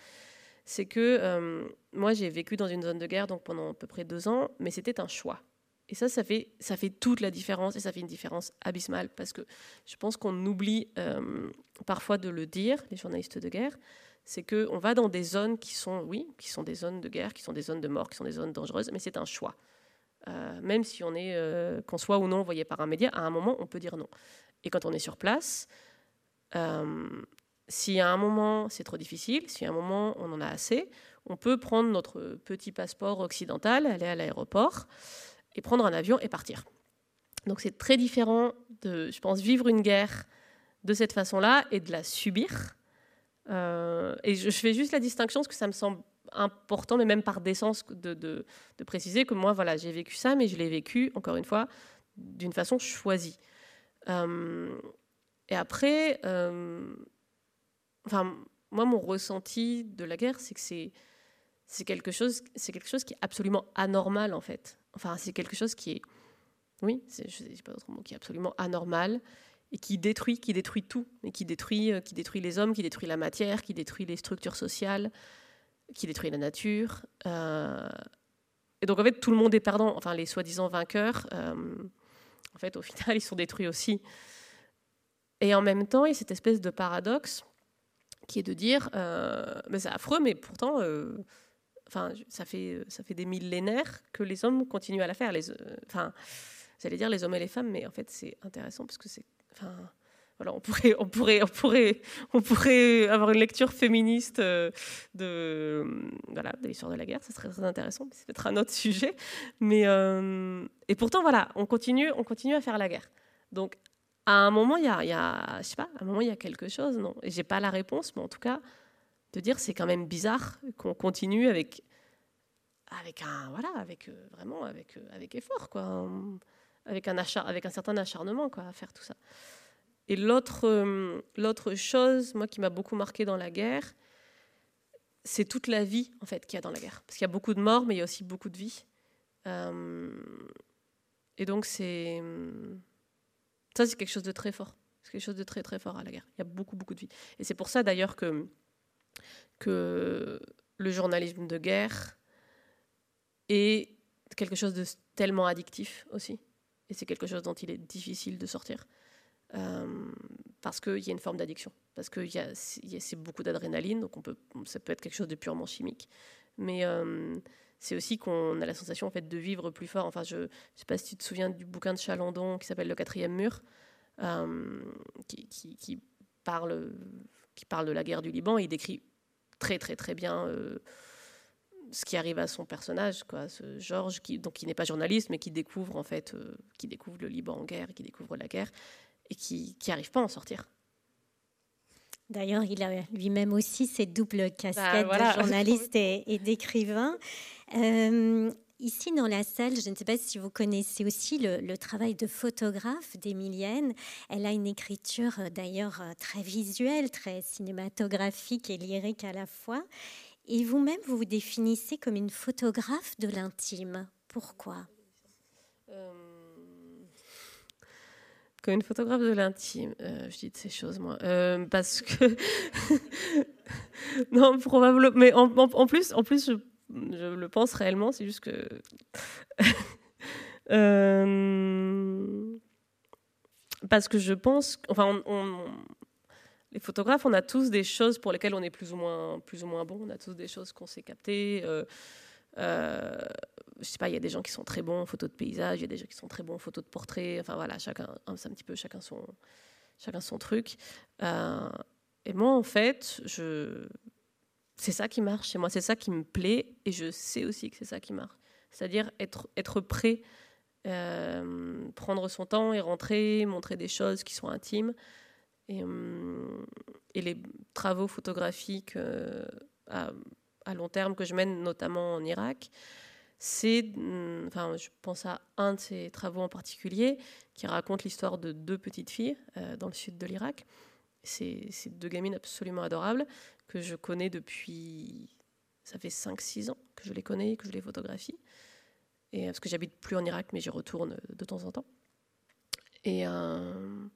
c'est que euh, moi j'ai vécu dans une zone de guerre donc pendant à peu près deux ans, mais c'était un choix. Et ça, ça fait, ça fait toute la différence et ça fait une différence abyssale parce que je pense qu'on oublie euh, parfois de le dire, les journalistes de guerre, c'est qu'on va dans des zones qui sont, oui, qui sont des zones de guerre, qui sont des zones de mort, qui sont des zones dangereuses, mais c'est un choix. Euh, même si on est, euh, qu'on soit ou non envoyé par un média, à un moment, on peut dire non. Et quand on est sur place, euh, si à un moment c'est trop difficile, si à un moment on en a assez, on peut prendre notre petit passeport occidental, aller à l'aéroport et prendre un avion et partir. Donc c'est très différent de, je pense, vivre une guerre de cette façon-là et de la subir euh, et je, fais juste la distinction parce que ça me semble important, mais même par décence, de, préciser que moi, voilà, j'ai vécu ça, mais je l'ai vécu, encore une fois, d'une façon choisie. Euh, et après, euh, enfin, moi, mon ressenti de la guerre, c'est que c'est c'est quelque chose, c'est quelque chose qui est absolument anormal en fait. Enfin, c'est quelque chose qui est, oui, je ne sais pas d'autre mot, qui est absolument anormal et qui détruit, qui détruit tout, et qui détruit, euh, qui détruit les hommes, qui détruit la matière, qui détruit les structures sociales, qui détruit la nature. Euh, et donc en fait, tout le monde est perdant. Enfin, les soi-disant vainqueurs, euh, en fait, au final, ils sont détruits aussi. Et en même temps, il y a cette espèce de paradoxe qui est de dire, mais c'est affreux, mais pourtant, enfin, ça fait ça fait des millénaires que les hommes continuent à la faire. Les, enfin, j'allais dire les hommes et les femmes, mais en fait, c'est intéressant parce que c'est Enfin, on pourrait, avoir une lecture féministe euh, de, l'histoire de la guerre. Ça serait très intéressant. C'est peut-être un autre sujet. Mais euh, et pourtant, voilà, on continue, on continue à faire la guerre. Donc, à un moment, il y a, quelque chose. Non, et j'ai pas la réponse, mais en tout cas, de dire c'est quand même bizarre qu'on continue avec, un, voilà, avec euh, vraiment, avec, effort, avec un certain acharnement, à faire tout ça. Et l'autre, euh, l'autre chose, moi, qui m'a beaucoup marqué dans la guerre, c'est toute la vie, en fait, qu'il y a dans la guerre. Parce qu'il y a beaucoup de morts, mais il y a aussi beaucoup de vie. Euh, et donc, c'est... Ça, c'est quelque chose de très fort. C'est quelque chose de très, très fort à la guerre. Il y a beaucoup, beaucoup de vie. Et c'est pour ça, d'ailleurs, que, que le journalisme de guerre est quelque chose de tellement addictif aussi. Et c'est quelque chose dont il est difficile de sortir. Euh, parce qu'il y a une forme d'addiction, parce que c'est beaucoup d'adrénaline, donc ça peut être quelque chose de purement chimique, mais euh, c'est aussi qu'on a la sensation en fait de vivre plus fort. Enfin, je ne sais pas si tu te souviens du bouquin de Chalandon qui s'appelle Le quatrième mur, euh, qui, parle, qui parle de la guerre du Liban. il décrit très très très bien ce qui arrive à son personnage, quoi, ce Georges, qui qui n'est pas journaliste, mais qui découvre en fait, qui découvre le Liban en guerre, qui découvre la guerre, et qui n'arrive pas à en sortir. D'ailleurs, il a lui-même aussi cette double casquette bah, de journaliste et, d'écrivain. Euh, ici, dans la salle, je ne sais pas si vous connaissez aussi le, travail de photographe d'Emilienne. Elle a une écriture euh, d'ailleurs euh, très visuelle, très cinématographique et lyrique à la fois. Et vous-même, vous vous définissez comme une photographe de l'intime. Pourquoi? Une photographe de l'intime, euh, je dis de ces choses, moi. Euh, parce que. non, probablement. Mais en, plus, en plus je, le pense réellement, c'est juste que. euh, parce que je pense. Enfin, on, les photographes, on a tous des choses pour lesquelles on est plus ou moins, plus ou moins bon. On a tous des choses qu'on sait capter. Euh, euh, je sais pas, il y a des gens qui sont très bons en photo de paysage, il y a des gens qui sont très bons en photo de portrait. Enfin voilà, chacun, c'est un petit peu chacun son, chacun son truc. Euh, et moi, en fait, je, c'est ça qui marche chez moi, c'est ça qui me plaît, et je sais aussi que c'est ça qui marche. C'est-à-dire être, être prêt, euh, prendre son temps et rentrer, montrer des choses qui sont intimes. Et, et les travaux photographiques à long terme que je mène notamment en Irak, c'est, mm, enfin, je pense à un de ces travaux en particulier qui raconte l'histoire de deux petites filles euh, dans le sud de l'Irak. C'est deux gamines absolument adorables que je connais depuis, ça fait 5-6 ans que je les connais, que je les photographie. Et, parce que j'habite plus en Irak, mais j'y retourne de temps en temps. Et, euh,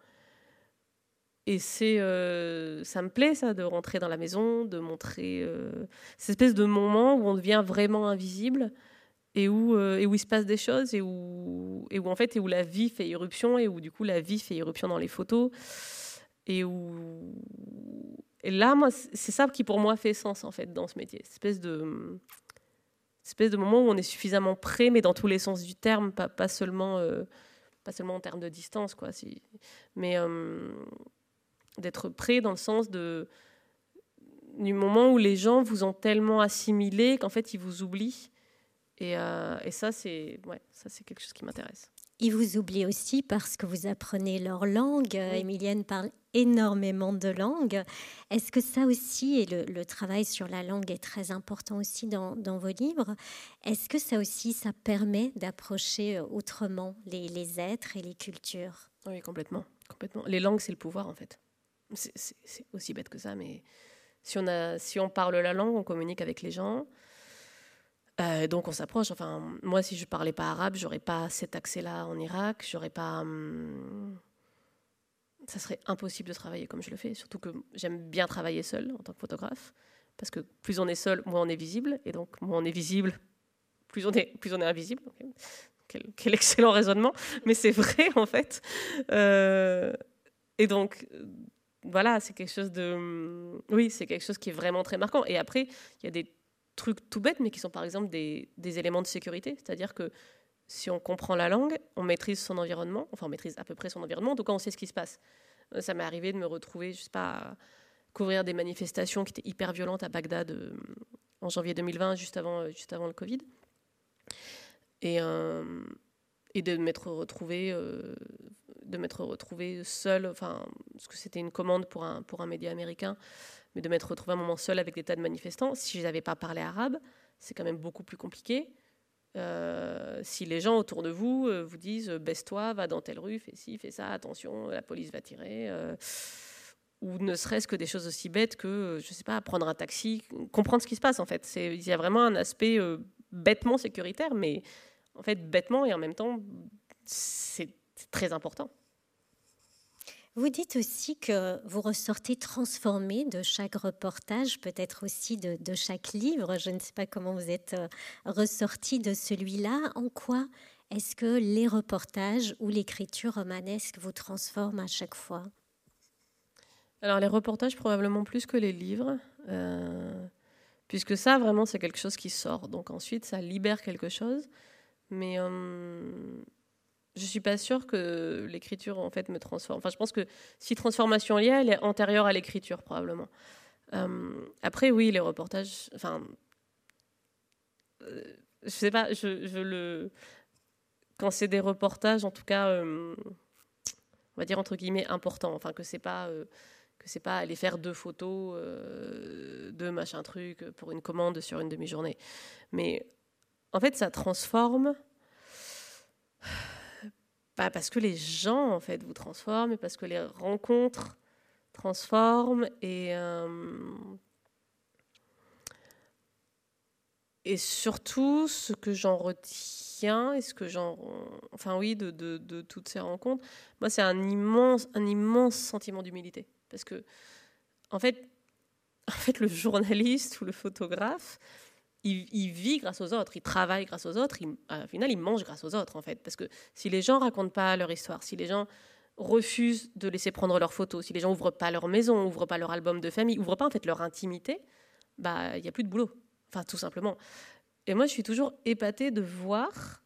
et c'est, euh, ça me plaît ça de rentrer dans la maison, de montrer euh, cette espèce de moment où on devient vraiment invisible et où, euh, et où il se passe des choses et où, et où en fait et où la vie fait irruption et où du coup la vie fait irruption dans les photos et où et là moi c'est ça qui pour moi fait sens en fait dans ce métier, cette espèce de espèce de moment où on est suffisamment prêt mais dans tous les sens du terme, pas, pas seulement pas seulement en termes de distance quoi, mais d'être prêt dans le sens de du moment où les gens vous ont tellement assimilé qu'en fait ils vous oublient. Et, euh, et ça, c'est ouais, ça c'est quelque chose qui m'intéresse. Ils vous oublient aussi parce que vous apprenez leur langue. Emilienne parle énormément de langues. Est-ce que ça aussi, et le, travail sur la langue est très important aussi dans, dans vos livres, est-ce que ça aussi, ça permet d'approcher autrement les, les êtres et les cultures? Oui, complètement, complètement. Les langues, c'est le pouvoir en fait. C'est aussi bête que ça, mais si on, a, si on parle la langue, on communique avec les gens. Euh, donc on s'approche. Enfin, moi, si je parlais pas arabe, j'aurais pas cet accès-là en Irak. J'aurais pas. Hum, ça serait impossible de travailler comme je le fais. Surtout que j'aime bien travailler seul en tant que photographe, parce que plus on est seul, moins on est visible, et donc moins on est visible, plus on est, plus on est invisible. Quel, excellent raisonnement, mais c'est vrai en fait. Euh, et donc voilà, c'est quelque chose de. Mm, oui, c'est quelque chose qui est vraiment très marquant. Et après, il y a des trucs tout bêtes, mais qui sont par exemple des, éléments de sécurité. C'est-à-dire que si on comprend la langue, on maîtrise son environnement, enfin on maîtrise à peu près son environnement, en tout on sait ce qui se passe. Euh, ça m'est arrivé de me retrouver, je sais pas, couvrir des manifestations qui étaient hyper violentes à Bagdad euh, en janvier 2020, juste avant, euh, juste avant le Covid. Et, et de m'être retrouvé, de m'être retrouvé seul, enfin, parce que c'était une commande pour un, pour un média américain, mais de m'être retrouvé un moment seul avec des tas de manifestants. Si je n'avais pas parlé arabe, c'est quand même beaucoup plus compliqué. Euh, si les gens autour de vous euh, vous disent euh, baisse-toi, va dans telle rue, fais ci, fais ça, attention, la police va tirer, ou ne serait-ce que des choses aussi bêtes que, je sais pas, prendre un taxi, comprendre ce qui se passe en fait. Il y a vraiment un aspect bêtement sécuritaire, mais en fait bêtement et en même temps c'est très important. Vous dites aussi que vous ressortez transformé de chaque reportage, peut-être aussi de, chaque livre. Je ne sais pas comment vous êtes euh, ressorti de celui-là. En quoi est-ce que les reportages ou l'écriture romanesque vous transforment à chaque fois? Alors les reportages probablement plus que les livres, euh, puisque ça vraiment c'est quelque chose qui sort. Donc ensuite ça libère quelque chose. Mais euh, je suis pas sûre que l'écriture en fait me transforme. Enfin, je pense que si transformation il y a, elle est antérieure à l'écriture probablement. Euh, après, oui, les reportages. Enfin, euh, je sais pas. Je, le quand c'est des reportages, en tout cas, euh, on va dire entre guillemets importants. Enfin, que c'est pas que c'est pas aller faire deux photos, deux machin truc pour une commande sur une demi-journée. Mais en fait, ça transforme pas parce que les gens en fait vous transforment, mais parce que les rencontres transforment et euh, et surtout ce que j'en retiens et ce que j'en enfin oui de, de, de, toutes ces rencontres moi c'est un immense un immense sentiment d'humilité. Parce que en fait en fait le journaliste ou le photographe il, vit grâce aux autres, il travaille grâce aux autres, il, au final, il mange grâce aux autres, en fait. Parce que si les gens racontent pas leur histoire, si les gens refusent de laisser prendre leurs photos, si les gens ouvrent pas leur maison, ouvrent pas leur album de famille, ouvrent pas en fait leur intimité, bah il y a plus de boulot. Enfin, tout simplement. Et moi, je suis toujours épatée de voir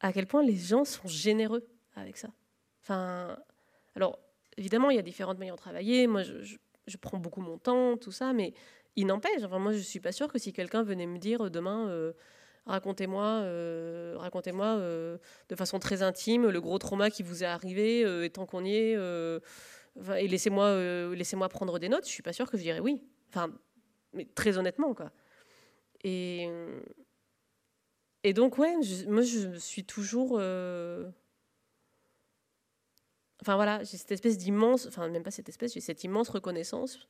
à quel point les gens sont généreux avec ça. Enfin, alors évidemment, il y a différentes manières de travailler. Moi, je, je prends beaucoup mon temps, tout ça, mais il n'empêche, enfin, moi je suis pas sûre que si quelqu'un venait me dire euh, demain, euh, racontez-moi, euh, racontez-moi de façon très intime le gros trauma qui vous est arrivé, et tant qu'on y est, et laissez-moi, laissez-moi prendre des notes, je suis pas sûre que je dirais oui. Enfin, mais très honnêtement quoi. Et et donc ouais, moi je suis toujours Enfin voilà, j'ai cette espèce d'immense, enfin même pas cette espèce, j'ai cette immense reconnaissance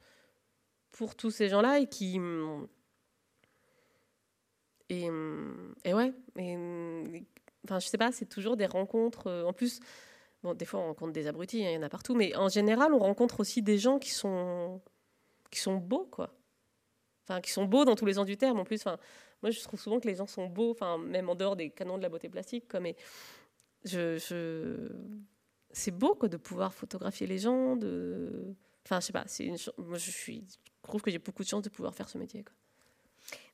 pour tous ces gens-là et qui. Et, et ouais, et, enfin, je sais pas, c'est toujours des rencontres. Euh, en plus, bon, des fois, on rencontre des abrutis, hein, il y en a partout, mais en général, on rencontre aussi des gens qui sont, qui sont beaux, quoi. Enfin, qui sont beaux dans tous les sens du terme. En plus, enfin, moi, je trouve souvent que les gens sont beaux, enfin, même en dehors des canons de la beauté plastique, quoi, mais je, je... c'est beau, quoi, de pouvoir photographier les gens, de. Enfin, je sais pas, c'est une... moi, je suis trouve que j'ai beaucoup de chance de pouvoir faire ce métier.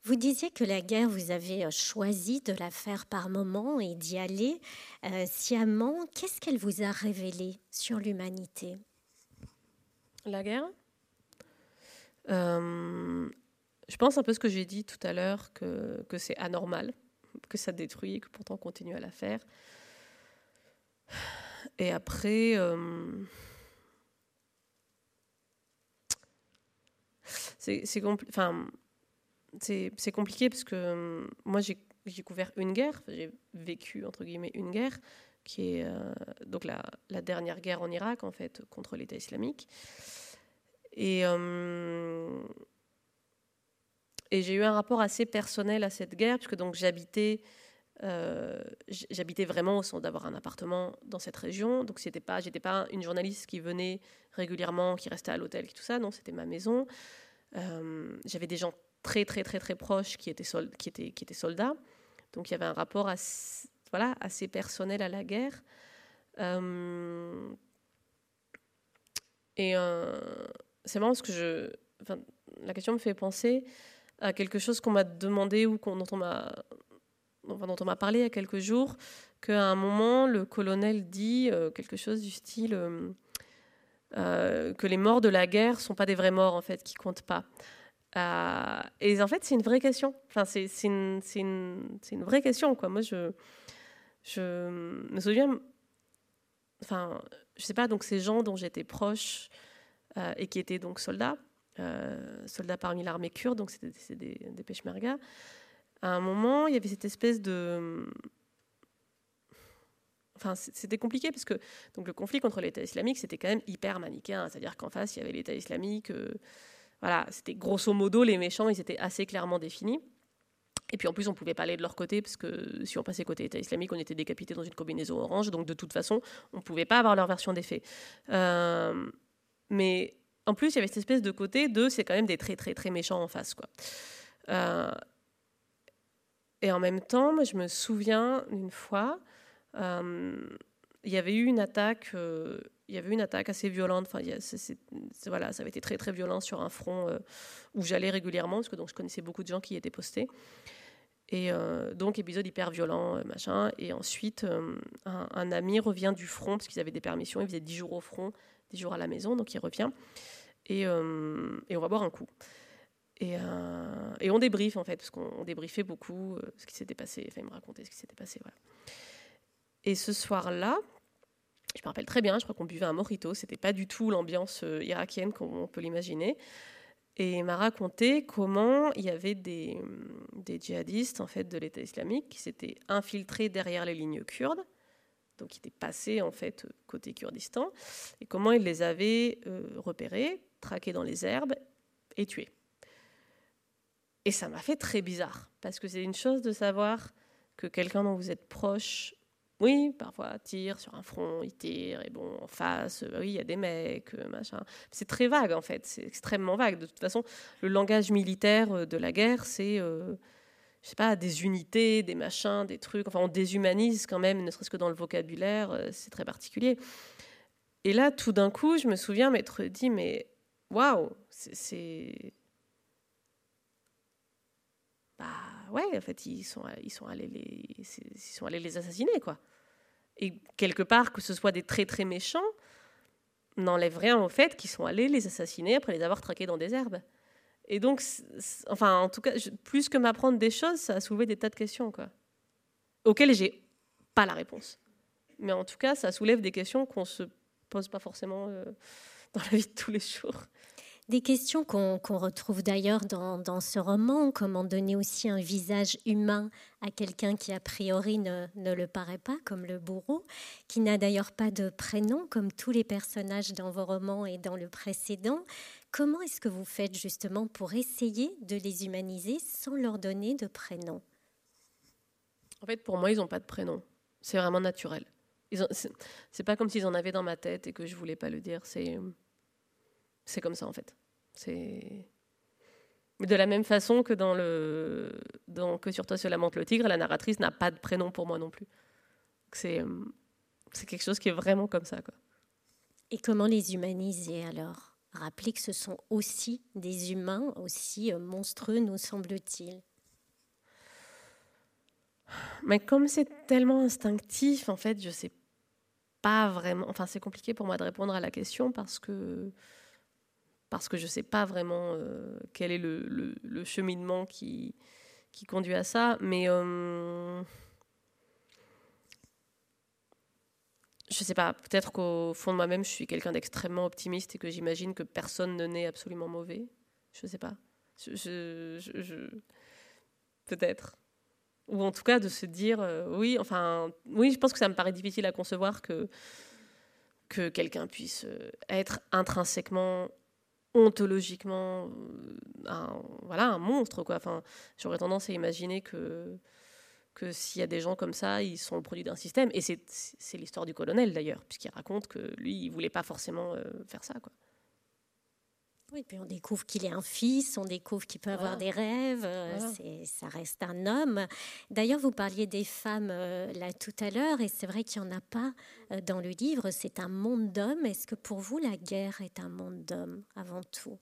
Vous disiez que la guerre, vous avez euh, choisi de la faire par moment et d'y aller euh, sciemment. Qu'est-ce qu'elle vous a révélé sur l'humanité? La guerre? Euh, Je pense un peu ce que j'ai dit tout à l'heure, que, que c'est anormal, que ça détruit et que pourtant on continue à la faire. Et après... c'est compliqué parce que euh, moi j'ai couvert une guerre, j'ai vécu entre guillemets une guerre qui est euh, donc la, dernière guerre en Irak en fait contre l'État islamique. Et euh, et j'ai eu un rapport assez personnel à cette guerre puisque donc j'habitais j'habitais vraiment au sens d'avoir un appartement dans cette région donc c'était pas j'étais pas une journaliste qui venait régulièrement qui restait à l'hôtel qui tout ça non c'était ma maison euh, j'avais des gens très très très très proches qui étaient, qui étaient, qui étaient soldats. Donc il y avait un rapport assez, voilà, assez personnel à la guerre. Euh, et euh, c'est marrant parce que je, la question me fait penser à quelque chose qu'on m'a demandé ou dont on m'a dont on m'a parlé il y a quelques jours, qu'à un moment, le colonel dit quelque chose du style que les morts de la guerre sont pas des vrais morts, en fait, qui comptent pas. et en fait, c'est une vraie question. Enfin, c'est une, vraie question, quoi. Moi, je, me souviens, enfin, je sais pas, donc ces gens dont j'étais proche euh, et qui étaient donc soldats, euh, soldats parmi l'armée kurde, donc c'était des, des peshmerga. À un moment, il y avait cette espèce de Enfin, c'était compliqué parce que donc le conflit contre l'État islamique, c'était quand même hyper manichéen. C'est-à-dire qu'en face, il y avait l'État islamique. Euh, voilà, c'était grosso modo les méchants, ils étaient assez clairement définis. Et puis en plus, on ne pouvait pas aller de leur côté, parce que si on passait côté État islamique, on était décapité dans une combinaison orange. Donc de toute façon, on ne pouvait pas avoir leur version des faits. Euh, mais en plus, il y avait cette espèce de côté de c'est quand même des très très très méchants en face. quoi. Euh, et en même temps, je me souviens d'une fois, il y avait eu une attaque. il y avait une attaque assez violente. Enfin, voilà, ça avait été très très violent sur un front où j'allais régulièrement parce que donc je connaissais beaucoup de gens qui y étaient postés. Et donc, épisode hyper violent, euh, machin. Et ensuite, un, ami revient du front, parce qu'ils avaient des permissions, il faisait 10 jours au front, 10 jours à la maison, donc il revient. Et on va boire un coup. Et, et, on débriefe, en fait, parce qu'on débriefait beaucoup ce qui s'était passé. Enfin, il me racontait ce qui s'était passé. Et ce soir-là, je me rappelle très bien, je crois qu'on buvait un mojito, c'était pas du tout l'ambiance irakienne comme on peut l'imaginer et il m'a raconté comment il y avait des, des djihadistes en fait de l'État islamique qui s'étaient infiltrés derrière les lignes kurdes, donc qui étaient passés en fait côté Kurdistan, et comment ils les avaient euh, repérés, traqués dans les herbes et tués. Et ça m'a fait très bizarre, parce que c'est une chose de savoir que quelqu'un dont vous êtes proche oui, parfois, tire sur un front, il tire, et bon, en face, euh, oui, il y a des mecs, euh, machin. C'est très vague, en fait, c'est extrêmement vague. De toute façon, le langage militaire euh, de la guerre, c'est, je sais pas, des unités, des machins, des trucs. Enfin, on déshumanise quand même, ne serait-ce que dans le vocabulaire, c'est très particulier. Et là, tout d'un coup, je me souviens m'être dit, mais waouh, c'est. Bah ouais, en fait, ils sont, ils sont, allés, les, ils sont allés les assassiner, quoi et quelque part, que ce soit des très très méchants, n'enlève rien au fait qu'ils sont allés les assassiner après les avoir traqués dans des herbes. Et donc, enfin, en tout cas, plus que m'apprendre des choses, ça a soulevé des tas de questions, quoi, auxquelles j'ai pas la réponse. Mais en tout cas, ça soulève des questions qu'on se pose pas forcément euh, dans la vie de tous les jours. Des questions qu'on retrouve d'ailleurs dans, ce roman, comment donner aussi un visage humain à quelqu'un qui a priori ne, le paraît pas, comme le bourreau, qui n'a d'ailleurs pas de prénom, comme tous les personnages dans vos romans et dans le précédent. Comment est-ce que vous faites justement pour essayer de les humaniser sans leur donner de prénom? En fait, pour moi, ils n'ont pas de prénom. C'est vraiment naturel. C'est pas comme s'ils en avaient dans ma tête et que je voulais pas le dire. C'est c'est comme ça en fait. C'est de la même façon que dans le dans que sur toi se lamente le tigre, la narratrice n'a pas de prénom pour moi non plus. C'est c'est quelque chose qui est vraiment comme ça quoi. Et comment les humaniser alors? Rappeler que ce sont aussi des humains, aussi euh, monstrueux, nous semble-t-il. Mais comme c'est tellement instinctif, en fait, je sais pas vraiment. Enfin, c'est compliqué pour moi de répondre à la question parce que parce que je ne sais pas vraiment euh, quel est le, cheminement qui, qui conduit à ça. Mais euh, je ne sais pas, peut-être qu'au fond de moi-même, je suis quelqu'un d'extrêmement optimiste et que j'imagine que personne ne naît absolument mauvais. Je ne sais pas. Peut-être. Ou en tout cas de se dire, euh, oui, enfin, oui, je pense que ça me paraît difficile à concevoir que, que quelqu'un puisse être intrinsèquement ontologiquement euh, un, voilà, un monstre. Quoi. Enfin, j'aurais tendance à imaginer que, que s'il y a des gens comme ça, ils sont le produit d'un système. Et c'est l'histoire du colonel d'ailleurs, puisqu'il raconte que lui, il voulait pas forcément euh, faire ça. Quoi. Oui, puis on découvre qu'il est un fils, on découvre qu'il peut avoir des rêves, euh, ça reste un homme. D'ailleurs, vous parliez des femmes euh, là tout à l'heure, et c'est vrai qu'il n'y en a pas euh, dans le livre, c'est un monde d'hommes. Est-ce que pour vous, la guerre est un monde d'hommes avant tout?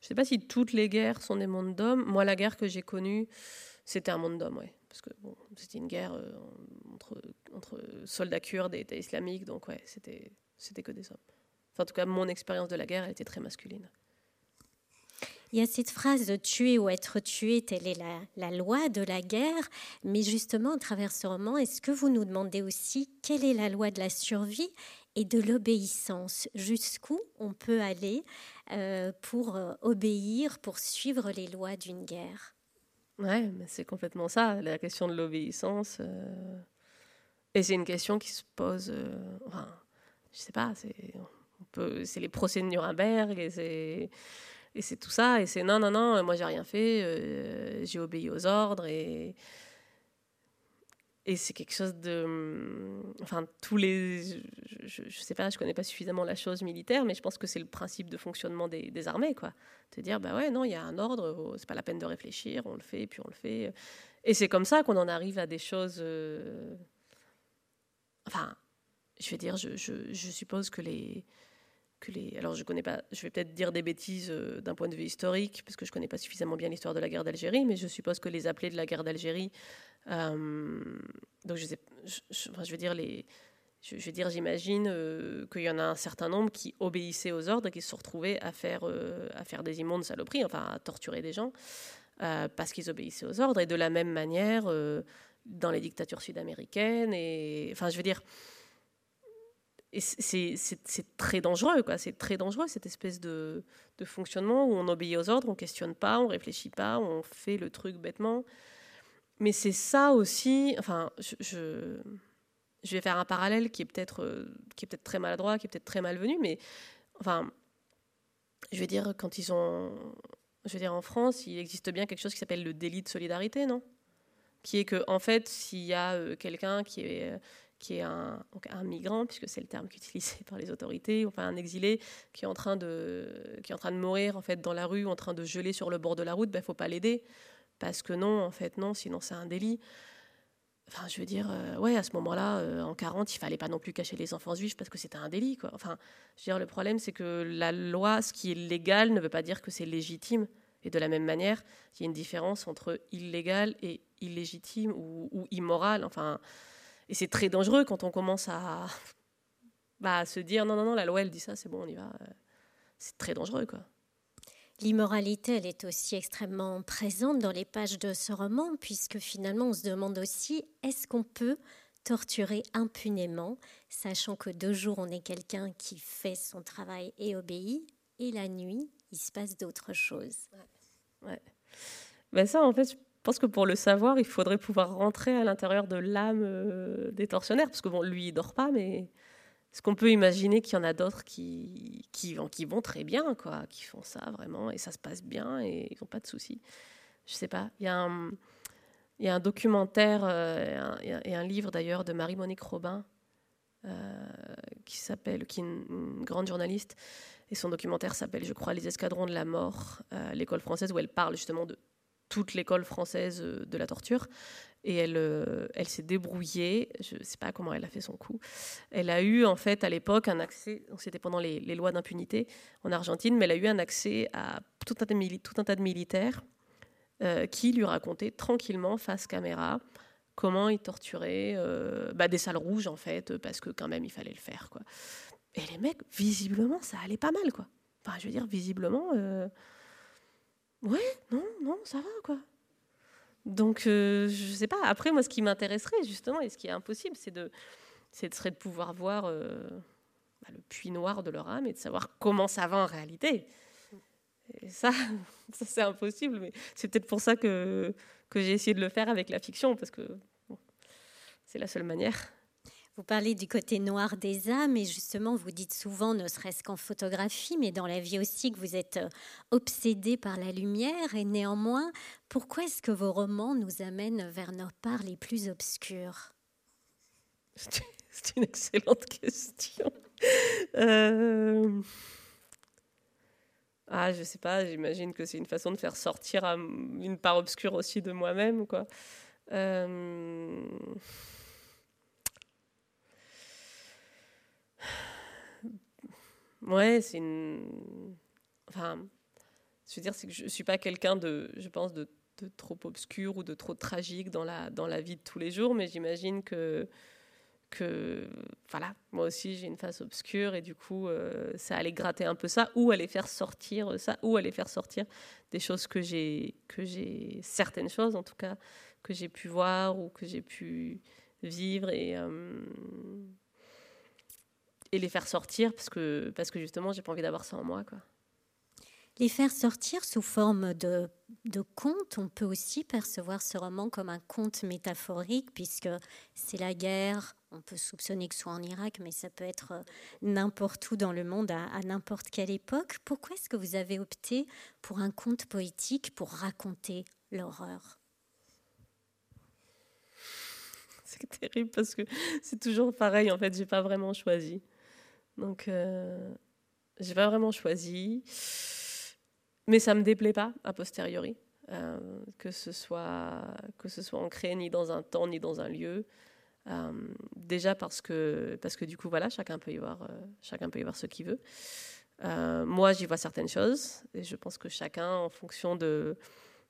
Je ne sais pas si toutes les guerres sont des mondes d'hommes. Moi, la guerre que j'ai connue, c'était un monde d'hommes, ouais. Parce que c'était une guerre euh, entre, soldats kurdes et État islamique, donc ouais, c'était, c'était que des hommes. En tout cas, mon expérience de la guerre, elle était très masculine. Il y a cette phrase de tuer ou être tué, telle est la, la, loi de la guerre. Mais justement, à travers ce roman, est-ce que vous nous demandez aussi quelle est la loi de la survie et de l'obéissance? Jusqu'où on peut aller euh, pour euh, obéir, pour suivre les lois d'une guerre? Ouais, mais c'est complètement ça, la question de l'obéissance. Euh... Et c'est une question qui se pose. Euh... Enfin, je sais pas, c'est les procès de Nuremberg et c'est tout ça, et c'est non, non, non, moi j'ai rien fait, euh, j'ai obéi aux ordres, et, et c'est quelque chose de. Enfin, tous les. Je, ne sais pas, je connais pas suffisamment la chose militaire, mais je pense que c'est le principe de fonctionnement des, armées, quoi. Te dire, bah ouais, non, il y a un ordre, oh, c'est pas la peine de réfléchir, on le fait, puis on le fait. Et c'est comme ça qu'on en arrive à des choses. Euh, enfin, je vais dire, je suppose que les alors je connais pas, je vais peut-être dire des bêtises euh, d'un point de vue historique, parce que je connais pas suffisamment bien l'histoire de la guerre d'Algérie, mais je suppose que les appelés de la guerre d'Algérie, euh, donc je, sais, je, dire les, je, dire, j'imagine euh, qu'il y en a un certain nombre qui obéissaient aux ordres et qui se retrouvaient à faire, à faire des immondes saloperies, enfin à torturer des gens, parce qu'ils obéissaient aux ordres. Et de la même manière, dans les dictatures sud-américaines, et enfin, je veux dire, et c'est très dangereux, quoi. C'est très dangereux cette espèce de, fonctionnement où on obéit aux ordres, on questionne pas, on réfléchit pas, on fait le truc bêtement. Mais c'est ça aussi. Enfin, je, vais faire un parallèle qui est peut-être euh, qui est peut-être très maladroit, qui est peut-être très malvenu, mais enfin, je vais dire quand ils ont, je veux dire en France, il existe bien quelque chose qui s'appelle le délit de solidarité, non? Qui est que en fait, s'il y a euh, quelqu'un qui est qui est un, migrant, puisque c'est le terme utilisé par les autorités, enfin un exilé qui est en train de, qui est en train de mourir en fait dans la rue, en train de geler sur le bord de la route, il ben, ne faut pas l'aider. Parce que non, en fait, non, sinon c'est un délit. Enfin, je veux dire, euh, ouais, à ce moment-là, euh, en 40, il fallait pas non plus cacher les enfants juifs parce que c'était un délit, quoi. Enfin, je veux dire, le problème, c'est que la loi, ce qui est légal, ne veut pas dire que c'est légitime. Et de la même manière, il y a une différence entre illégal et illégitime ou, ou immoral. Enfin, et c'est très dangereux quand on commence à, bah, se dire non, non, non, la loi, elle dit ça, c'est bon, on y va. C'est très dangereux, quoi. L'immoralité, elle est aussi extrêmement présente dans les pages de ce roman, puisque finalement, on se demande aussi est-ce qu'on peut torturer impunément, sachant que deux jours, on est quelqu'un qui fait son travail et obéit, et la nuit, il se passe d'autres choses. Ouais. ouais. Ben ça, en fait, pense que pour le savoir, il faudrait pouvoir rentrer à l'intérieur de l'âme euh, des tortionnaires, parce que bon, lui, il dort pas, mais est-ce qu'on peut imaginer qu'il y en a d'autres qui, qui, qui, vont très bien, quoi, qui font ça vraiment, et ça se passe bien, et ils n'ont pas de soucis? Je sais pas. Il y a un, il y a un documentaire euh, et, un, livre d'ailleurs de Marie-Monique Robin, euh, qui s'appelle, qui est une, grande journaliste, et son documentaire s'appelle, je crois, Les escadrons de la mort, l'école française, où elle parle justement de toute l'école française euh, de la torture. Et elle, euh, elle s'est débrouillée, je ne sais pas comment elle a fait son coup. Elle a eu en fait à l'époque un accès, c'était pendant les, lois d'impunité en Argentine, mais elle a eu un accès à tout un tas de, militaires euh, qui lui racontaient tranquillement, face caméra, comment ils torturaient bah, des salles rouges en fait, parce que quand même il fallait le faire. Quoi. Et les mecs, visiblement, ça allait pas mal. quoi. Enfin, je veux dire, visiblement ouais, non, non, ça va, quoi. Donc, euh, je sais pas. Après, moi, ce qui m'intéresserait, justement, et ce qui est impossible, c'est de, c'est serait de pouvoir voir euh, bah, le puits noir de leur âme et de savoir comment ça va en réalité. Et ça, ça c'est impossible, mais c'est peut-être pour ça que, que j'ai essayé de le faire avec la fiction, parce que c'est la seule manière. Vous parlez du côté noir des âmes et justement, vous dites souvent, ne serait-ce qu'en photographie, mais dans la vie aussi, que vous êtes euh, obsédé par la lumière. Et néanmoins, pourquoi est-ce que vos romans nous amènent vers nos parts les plus obscures? C'est une excellente question. Euh... Ah, je sais pas, j'imagine que c'est une façon de faire sortir une part obscure aussi de moi-même, quoi. Euh... Ouais, c'est une. Enfin, je veux dire, c'est que je suis pas quelqu'un de, je pense, de, trop obscur ou de trop tragique dans la, dans la vie de tous les jours, mais j'imagine que, que, voilà, moi aussi j'ai une face obscure et du coup, euh, ça allait gratter un peu ça, ou aller faire sortir ça, ou aller faire sortir des choses que j'ai, que j'ai, certaines choses en tout cas, que j'ai pu voir ou que j'ai pu vivre et. Euh, et les faire sortir parce que, parce que justement, j'ai pas envie d'avoir ça en moi. Quoi les faire sortir sous forme de, de conte. On peut aussi percevoir ce roman comme un conte métaphorique, puisque c'est la guerre. On peut soupçonner que ce soit en Irak, mais ça peut être euh, n'importe où dans le monde, à, à n'importe quelle époque. Pourquoi est-ce que vous avez opté pour un conte poétique pour raconter l'horreur? C'est terrible parce que c'est toujours pareil. En fait, j'ai pas vraiment choisi. Donc, euh, j'ai pas vraiment choisi. Mais ça me déplaît pas a posteriori, euh, que, ce soit, que ce soit ancré ni dans un temps ni dans un lieu. Euh, déjà parce que, parce que du coup, voilà, chacun peut y voir, euh, chacun peut y voir ce qu'il veut. moi, j'y vois certaines choses et je pense que chacun, en fonction de,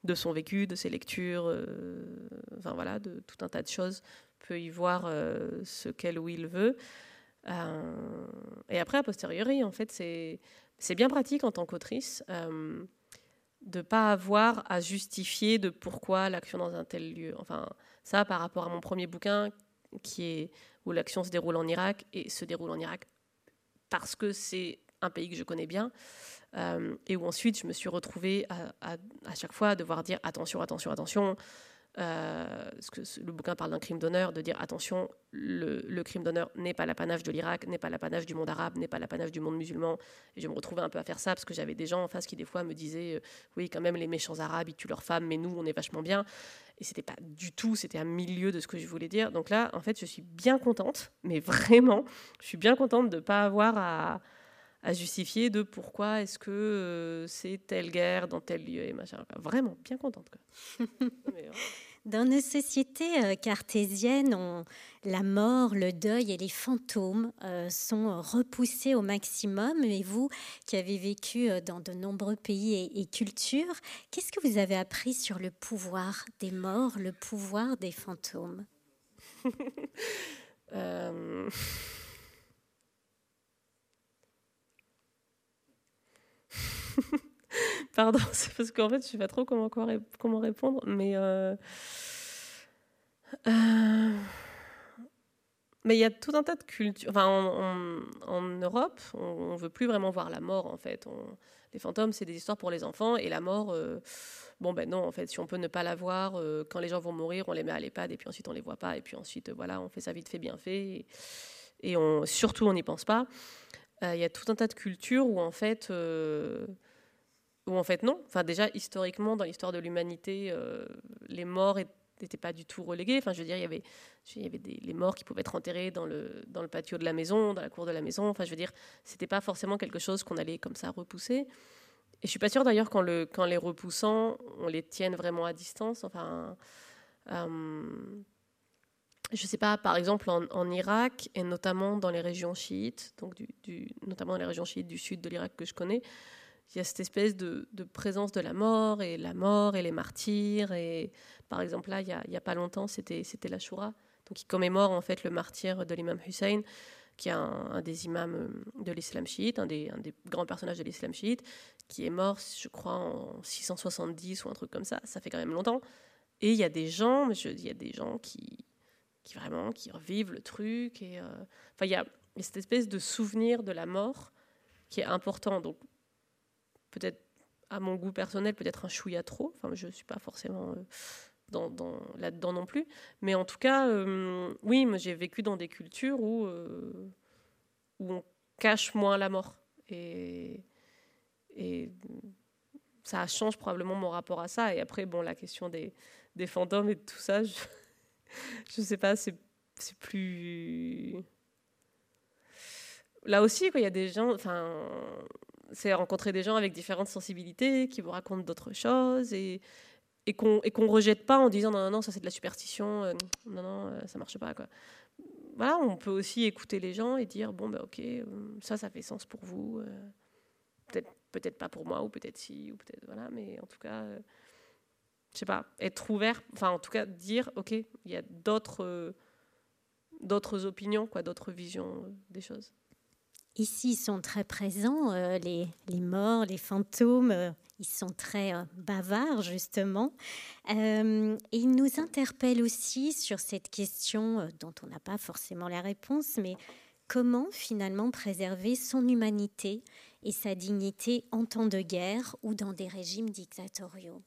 de son vécu, de ses lectures, enfin voilà, de tout un tas de choses, peut y voir ce qu'elle ou il veut. Et après, a posteriori, en fait, c'est bien pratique en tant qu'autrice euh, de ne pas avoir à justifier de pourquoi l'action dans un tel lieu. Enfin, ça par rapport à mon premier bouquin qui est où l'action se déroule en Irak et se déroule en Irak parce que c'est un pays que je connais bien euh, et où ensuite je me suis retrouvée à, à, chaque fois à devoir dire attention, attention, attention, euh, que le bouquin parle d'un crime d'honneur, de dire attention, le, crime d'honneur n'est pas l'apanage de l'Irak, n'est pas l'apanage du monde arabe, n'est pas l'apanage du monde musulman. Et je me retrouvais un peu à faire ça parce que j'avais des gens en face qui des fois me disaient euh, oui quand même les méchants arabes ils tuent leurs femmes, mais nous on est vachement bien. Et c'était pas du tout, c'était un milieu de ce que je voulais dire. Donc là, en fait, je suis bien contente, mais vraiment, je suis bien contente de ne pas avoir à, justifier de pourquoi est-ce que euh, c'est telle guerre dans tel lieu et machin. vraiment bien contente. Quoi. mais, dans nos sociétés euh, cartésiennes, la mort, le deuil et les fantômes euh, sont repoussés au maximum. Et vous, qui avez vécu euh, dans de nombreux pays et, cultures, qu'est-ce que vous avez appris sur le pouvoir des morts, le pouvoir des fantômes? Pardon, c'est parce qu'en fait, je ne sais pas trop comment, comment répondre, mais. Euh, euh, mais il y a tout un tas de cultures. Enfin, en, Europe, on ne veut plus vraiment voir la mort, en fait. Les fantômes, c'est des histoires pour les enfants, et la mort, euh, bon, ben non, en fait, si on peut ne pas la voir, quand les gens vont mourir, on les met à l'EHPAD, et puis ensuite on les voit pas, et puis ensuite, voilà, on fait ça vite fait, bien fait, et, surtout, on n'y pense pas. Il y a tout un tas de cultures où, en fait, ou en fait non. Enfin déjà historiquement dans l'histoire de l'humanité, euh, les morts n'étaient pas du tout relégués. Enfin je veux dire il y avait, il y avait des, les morts qui pouvaient être enterrés dans le dans le patio de la maison, dans la cour de la maison. Enfin je veux dire c'était pas forcément quelque chose qu'on allait comme ça repousser. Et je suis pas sûre d'ailleurs quand le quand les repoussant on les tienne vraiment à distance. Enfin euh, je sais pas, par exemple en, Irak et notamment dans les régions chiites, donc notamment dans les régions chiites du sud de l'Irak que je connais, il y a cette espèce de, présence de la mort et la mort et les martyrs. Et par exemple, là, il n'y a, pas longtemps, c'était, la Shura, donc il commémore en fait le martyr de l'imam Hussein, qui est un, des imams euh, de l'islam chiite, un des, grands personnages de l'islam chiite, qui est mort, je crois, en 670 ou un truc comme ça. Ça fait quand même longtemps. Et il y a des gens, il y a des gens qui, qui vraiment qui revivent le truc. Et, euh, enfin, il y a cette espèce de souvenir de la mort qui est important. Donc, peut-être à mon goût personnel, peut-être un chouïa trop. Enfin, je ne suis pas forcément euh, dans, là-dedans non plus. Mais en tout cas, euh, oui, j'ai vécu dans des cultures où, euh, où on cache moins la mort. Et, ça change probablement mon rapport à ça. Et après, bon, la question des, des fantômes et de tout ça, je ne sais pas, c'est plus... Là aussi, il y a des gens... c'est rencontrer des gens avec différentes sensibilités qui vous racontent d'autres choses et, et qu'on ne rejette pas en disant non, non, non ça c'est de la superstition, euh, non, non, euh, ça marche pas. Quoi. Voilà, on peut aussi écouter les gens et dire bon, ben ok, euh, ça, ça fait sens pour vous. Peut-être peut-être pas pour moi, ou peut-être si, ou peut-être voilà, mais en tout cas, je sais pas, être ouvert, enfin en tout cas dire, ok, il y a d'autres, d'autres opinions, quoi, d'autres visions des choses. Ici, ils sont très présents, les, les, morts, les fantômes, ils sont très bavards, justement. et ils nous interpellent aussi sur cette question dont on n'a pas forcément la réponse, mais comment finalement préserver son humanité et sa dignité en temps de guerre ou dans des régimes dictatoriaux?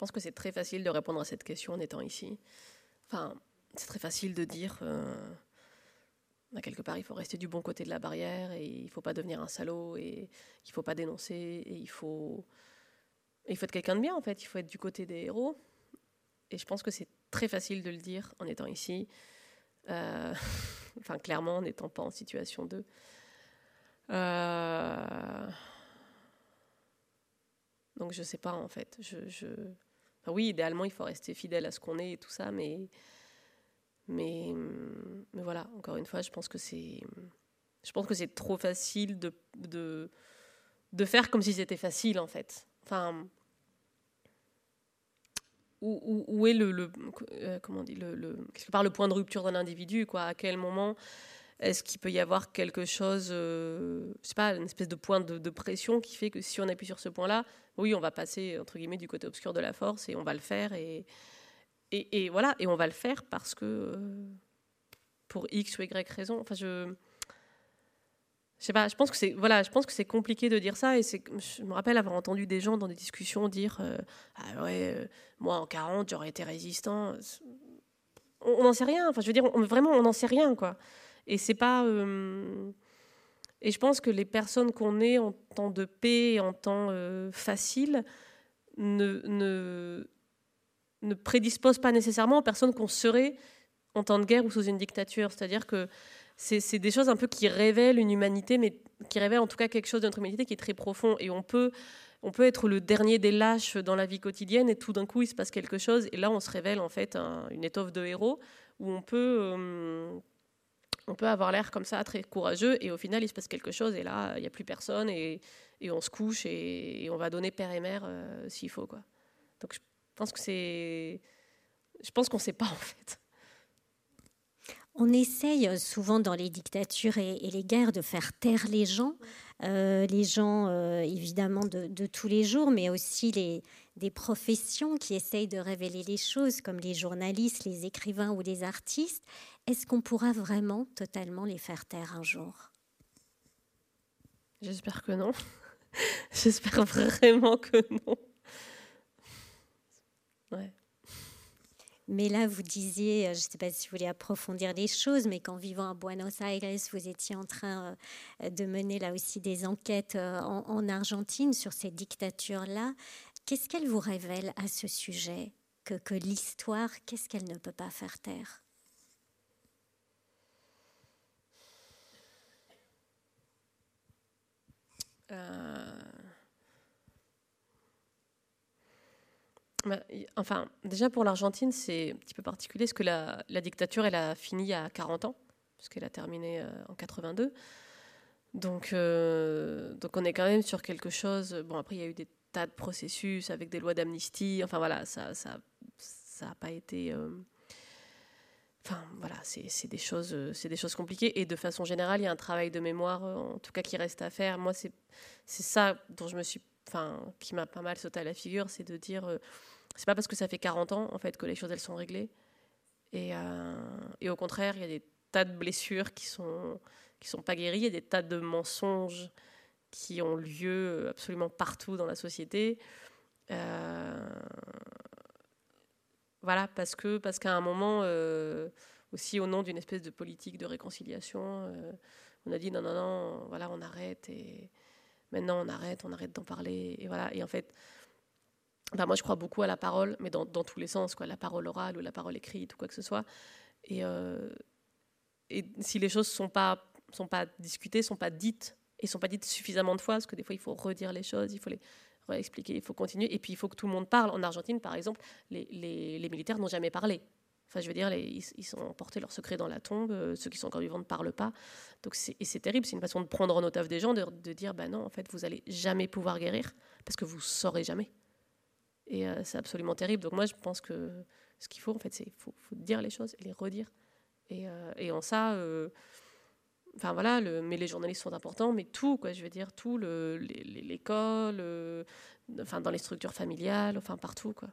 Pense que c'est très facile de répondre à cette question en étant ici. Enfin, c'est très facile de dire, euh, bah, quelque part, il faut rester du bon côté de la barrière et il ne faut pas devenir un salaud et il ne faut pas dénoncer et il faut, il faut être quelqu'un de bien en fait. Il faut être du côté des héros. Et je pense que c'est très facile de le dire en étant ici. Euh, enfin, clairement, en n'étant pas en situation de. Euh, donc, je sais pas, en fait. Je, je... oui, idéalement, il faut rester fidèle à ce qu'on est et tout ça, mais. Mais, mais voilà, encore une fois, je pense que c'est. Je pense que c'est trop facile de, de, de faire comme si c'était facile, en fait. Enfin où, est le, le euh, comment le, le, le point de rupture d'un individu quoi à quel moment est-ce qu'il peut y avoir quelque chose euh, je sais pas une espèce de point de, pression qui fait que si on appuie sur ce point-là oui on va passer entre guillemets du côté obscur de la force et on va le faire et et, voilà et on va le faire parce que euh, pour x ou y raison enfin je sais pas, je pense que c'est voilà, je pense que c'est compliqué de dire ça et c'est je me rappelle avoir entendu des gens dans des discussions dire euh, ah ouais, euh, moi en 40, j'aurais été résistant. On n'en sait rien, enfin je veux dire vraiment on n'en sait rien quoi. Et c'est pas et je pense que les personnes qu'on est en temps de paix en temps facile ne, ne ne prédisposent pas nécessairement aux personnes qu'on serait en temps de guerre ou sous une dictature, c'est-à-dire que c'est des choses un peu qui révèlent une humanité, mais qui révèlent en tout cas quelque chose de notre humanité qui est très profond. Et on peut, on peut être le dernier des lâches dans la vie quotidienne et tout d'un coup il se passe quelque chose et là on se révèle en fait une étoffe de héros où on peut, euh, on peut avoir l'air comme ça très courageux et au final il se passe quelque chose et là il n'y a plus personne et, on se couche et, on va donner père et mère euh, s'il faut quoi. Donc je pense que c'est, je pense qu'on ne sait pas en fait. On essaye euh, souvent dans les dictatures et, les guerres de faire taire les gens, euh, les gens évidemment de, tous les jours, mais aussi les, des professions qui essayent de révéler les choses, comme les journalistes, les écrivains ou les artistes. Est-ce qu'on pourra vraiment totalement les faire taire un jour? J'espère que non. J'espère vraiment que non. Ouais. Mais là, vous disiez, euh, je ne sais pas si vous voulez approfondir les choses, mais qu'en vivant à Buenos Aires, vous étiez en train euh, de mener là aussi des enquêtes euh, en, Argentine sur ces dictatures-là. Qu'est-ce qu'elle vous révèle à ce sujet? Que, que l'histoire, qu'est-ce qu'elle ne peut pas faire taire? Bah, enfin, déjà pour l'Argentine, c'est un petit peu particulier parce que la, dictature, elle a fini à 40 ans, puisqu'elle a terminé euh, en 82. Donc, euh, donc on est quand même sur quelque chose. Bon, après, il y a eu des tas de processus avec des lois d'amnistie. Enfin, voilà, ça ça, ça n'a pas été. Euh, enfin, voilà, c'est des, choses, c'est des choses compliquées. Et de façon générale, il y a un travail de mémoire, en tout cas, qui reste à faire. Moi, c'est ça dont je me suis. Enfin, qui m'a pas mal sauté à la figure, c'est de dire c'est pas parce que ça fait 40 ans en fait que les choses elles sont réglées. Et, euh, et au contraire, il y a des tas de blessures qui sont qui sont pas guéries, il y a des tas de mensonges qui ont lieu absolument partout dans la société. Euh, voilà, parce que parce qu'à un moment euh, aussi au nom d'une espèce de politique de réconciliation, on a dit non non non, voilà on arrête et maintenant on arrête, on arrête d'en parler et voilà et en fait moi, je crois beaucoup à la parole, mais dans, dans, tous les sens, quoi, la parole orale ou la parole écrite ou quoi que ce soit. Et, euh, et si les choses sont pas sont pas discutées, sont pas dites et sont pas dites suffisamment de fois, parce que des fois il faut redire les choses, il faut les réexpliquer, il faut continuer, et puis il faut que tout le monde parle. En Argentine, par exemple, les, militaires n'ont jamais parlé. Enfin, je veux dire, ils, ont porté leur secret dans la tombe. ceux qui sont encore vivants ne parlent pas. Donc, et c'est terrible. C'est une façon de prendre en otage des gens, de, dire, bah non, en fait, vous allez jamais pouvoir guérir parce que vous saurez jamais. Et c'est absolument terrible. Donc, moi, je pense que ce qu'il faut, en fait, c'est faut, dire les choses et les redire. Et, et en ça Enfin voilà, mais les journalistes sont importants, mais tout, quoi, je veux dire, tout, l'école, enfin dans les structures familiales, enfin partout, quoi.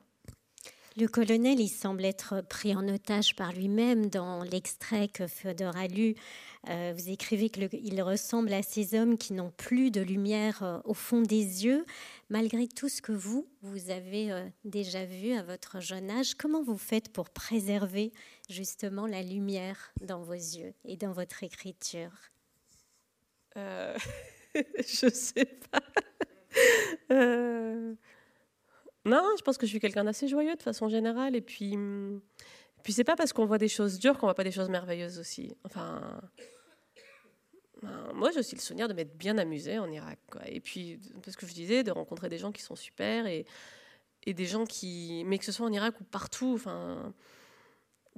Le colonel, il semble être pris en otage par lui-même dans l'extrait que Féodor a lu. Euh, vous écrivez qu'il ressemble à ces hommes qui n'ont plus de lumière euh, au fond des yeux. Malgré tout ce que vous, vous avez euh, déjà vu à votre jeune âge, comment vous faites pour préserver justement la lumière dans vos yeux et dans votre écriture? Je sais pas. Non, je pense que je suis quelqu'un d'assez joyeux de façon générale. Et puis, hum, puis c'est pas parce qu'on voit des choses dures qu'on voit pas des choses merveilleuses aussi. Enfin, ben, moi j'ai aussi le souvenir de m'être bien amusée en Irak. Et puis, parce que je disais, de rencontrer des gens qui sont super et, des gens qui. Mais que ce soit en Irak ou partout, enfin.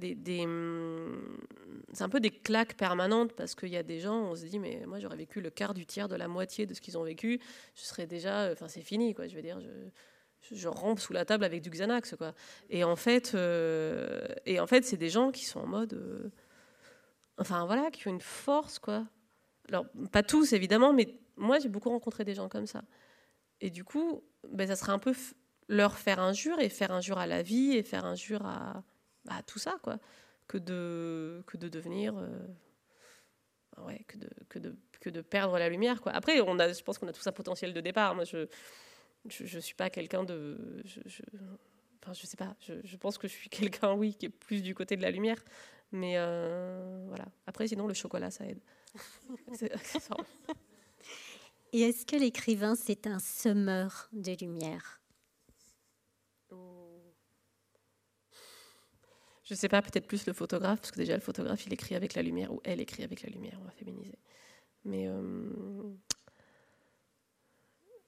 Hum, c'est un peu des claques permanentes parce qu'il y a des gens, on se dit, mais moi j'aurais vécu le quart du tiers de la moitié de ce qu'ils ont vécu, je serais déjà. Enfin, c'est fini, quoi. Je veux dire, je je rampe sous la table avec du Xanax, quoi. Et en fait, euh, et en fait, c'est des gens qui sont en mode, euh, enfin voilà, qui ont une force, quoi. Alors pas tous évidemment, mais moi j'ai beaucoup rencontré des gens comme ça. Et du coup, ben, ça serait un peu leur faire injure et faire injure à la vie et faire injure à, à tout ça, quoi, que de que de devenir, euh, ouais, que de que de que de perdre la lumière, quoi. Après, on a, je pense qu'on a tous un potentiel de départ. Moi, je je ne suis pas quelqu'un de. Je, je, enfin, je sais pas. Je, je pense que je suis quelqu'un, oui, qui est plus du côté de la lumière. Mais euh, voilà. Après, sinon, le chocolat, ça aide. Et est-ce que l'écrivain, c'est un semeur de lumière? Je sais pas, peut-être plus le photographe, parce que déjà, le photographe, il écrit avec la lumière, ou elle écrit avec la lumière, on va féminiser. Mais. Euh,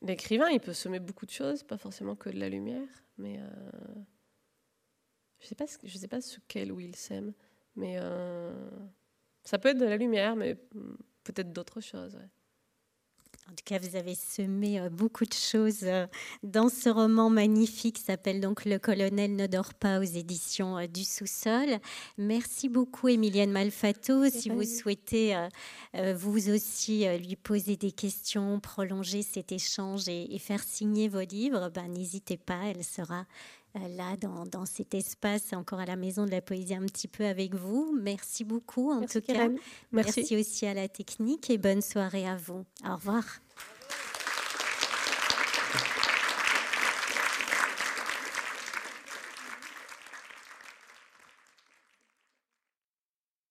L'écrivain, il peut semer beaucoup de choses, pas forcément que de la lumière, mais euh, je sais pas, je sais pas ce qu'elle ou il sème, mais euh, ça peut être de la lumière, mais peut-être d'autres choses. En tout cas, vous avez semé euh, beaucoup de choses euh, dans ce roman magnifique qui s'appelle donc Le colonel ne dort pas aux éditions euh, du sous-sol. Merci beaucoup, Emilienne Malfato. Si vous souhaitez vous aussi lui poser des questions, prolonger cet échange et, faire signer vos livres, ben, n'hésitez pas, elle sera là dans, cet espace, encore à la Maison de la Poésie un petit peu avec vous. Merci beaucoup en tout cas. Merci. Merci aussi à la technique et bonne soirée à vous. Au revoir.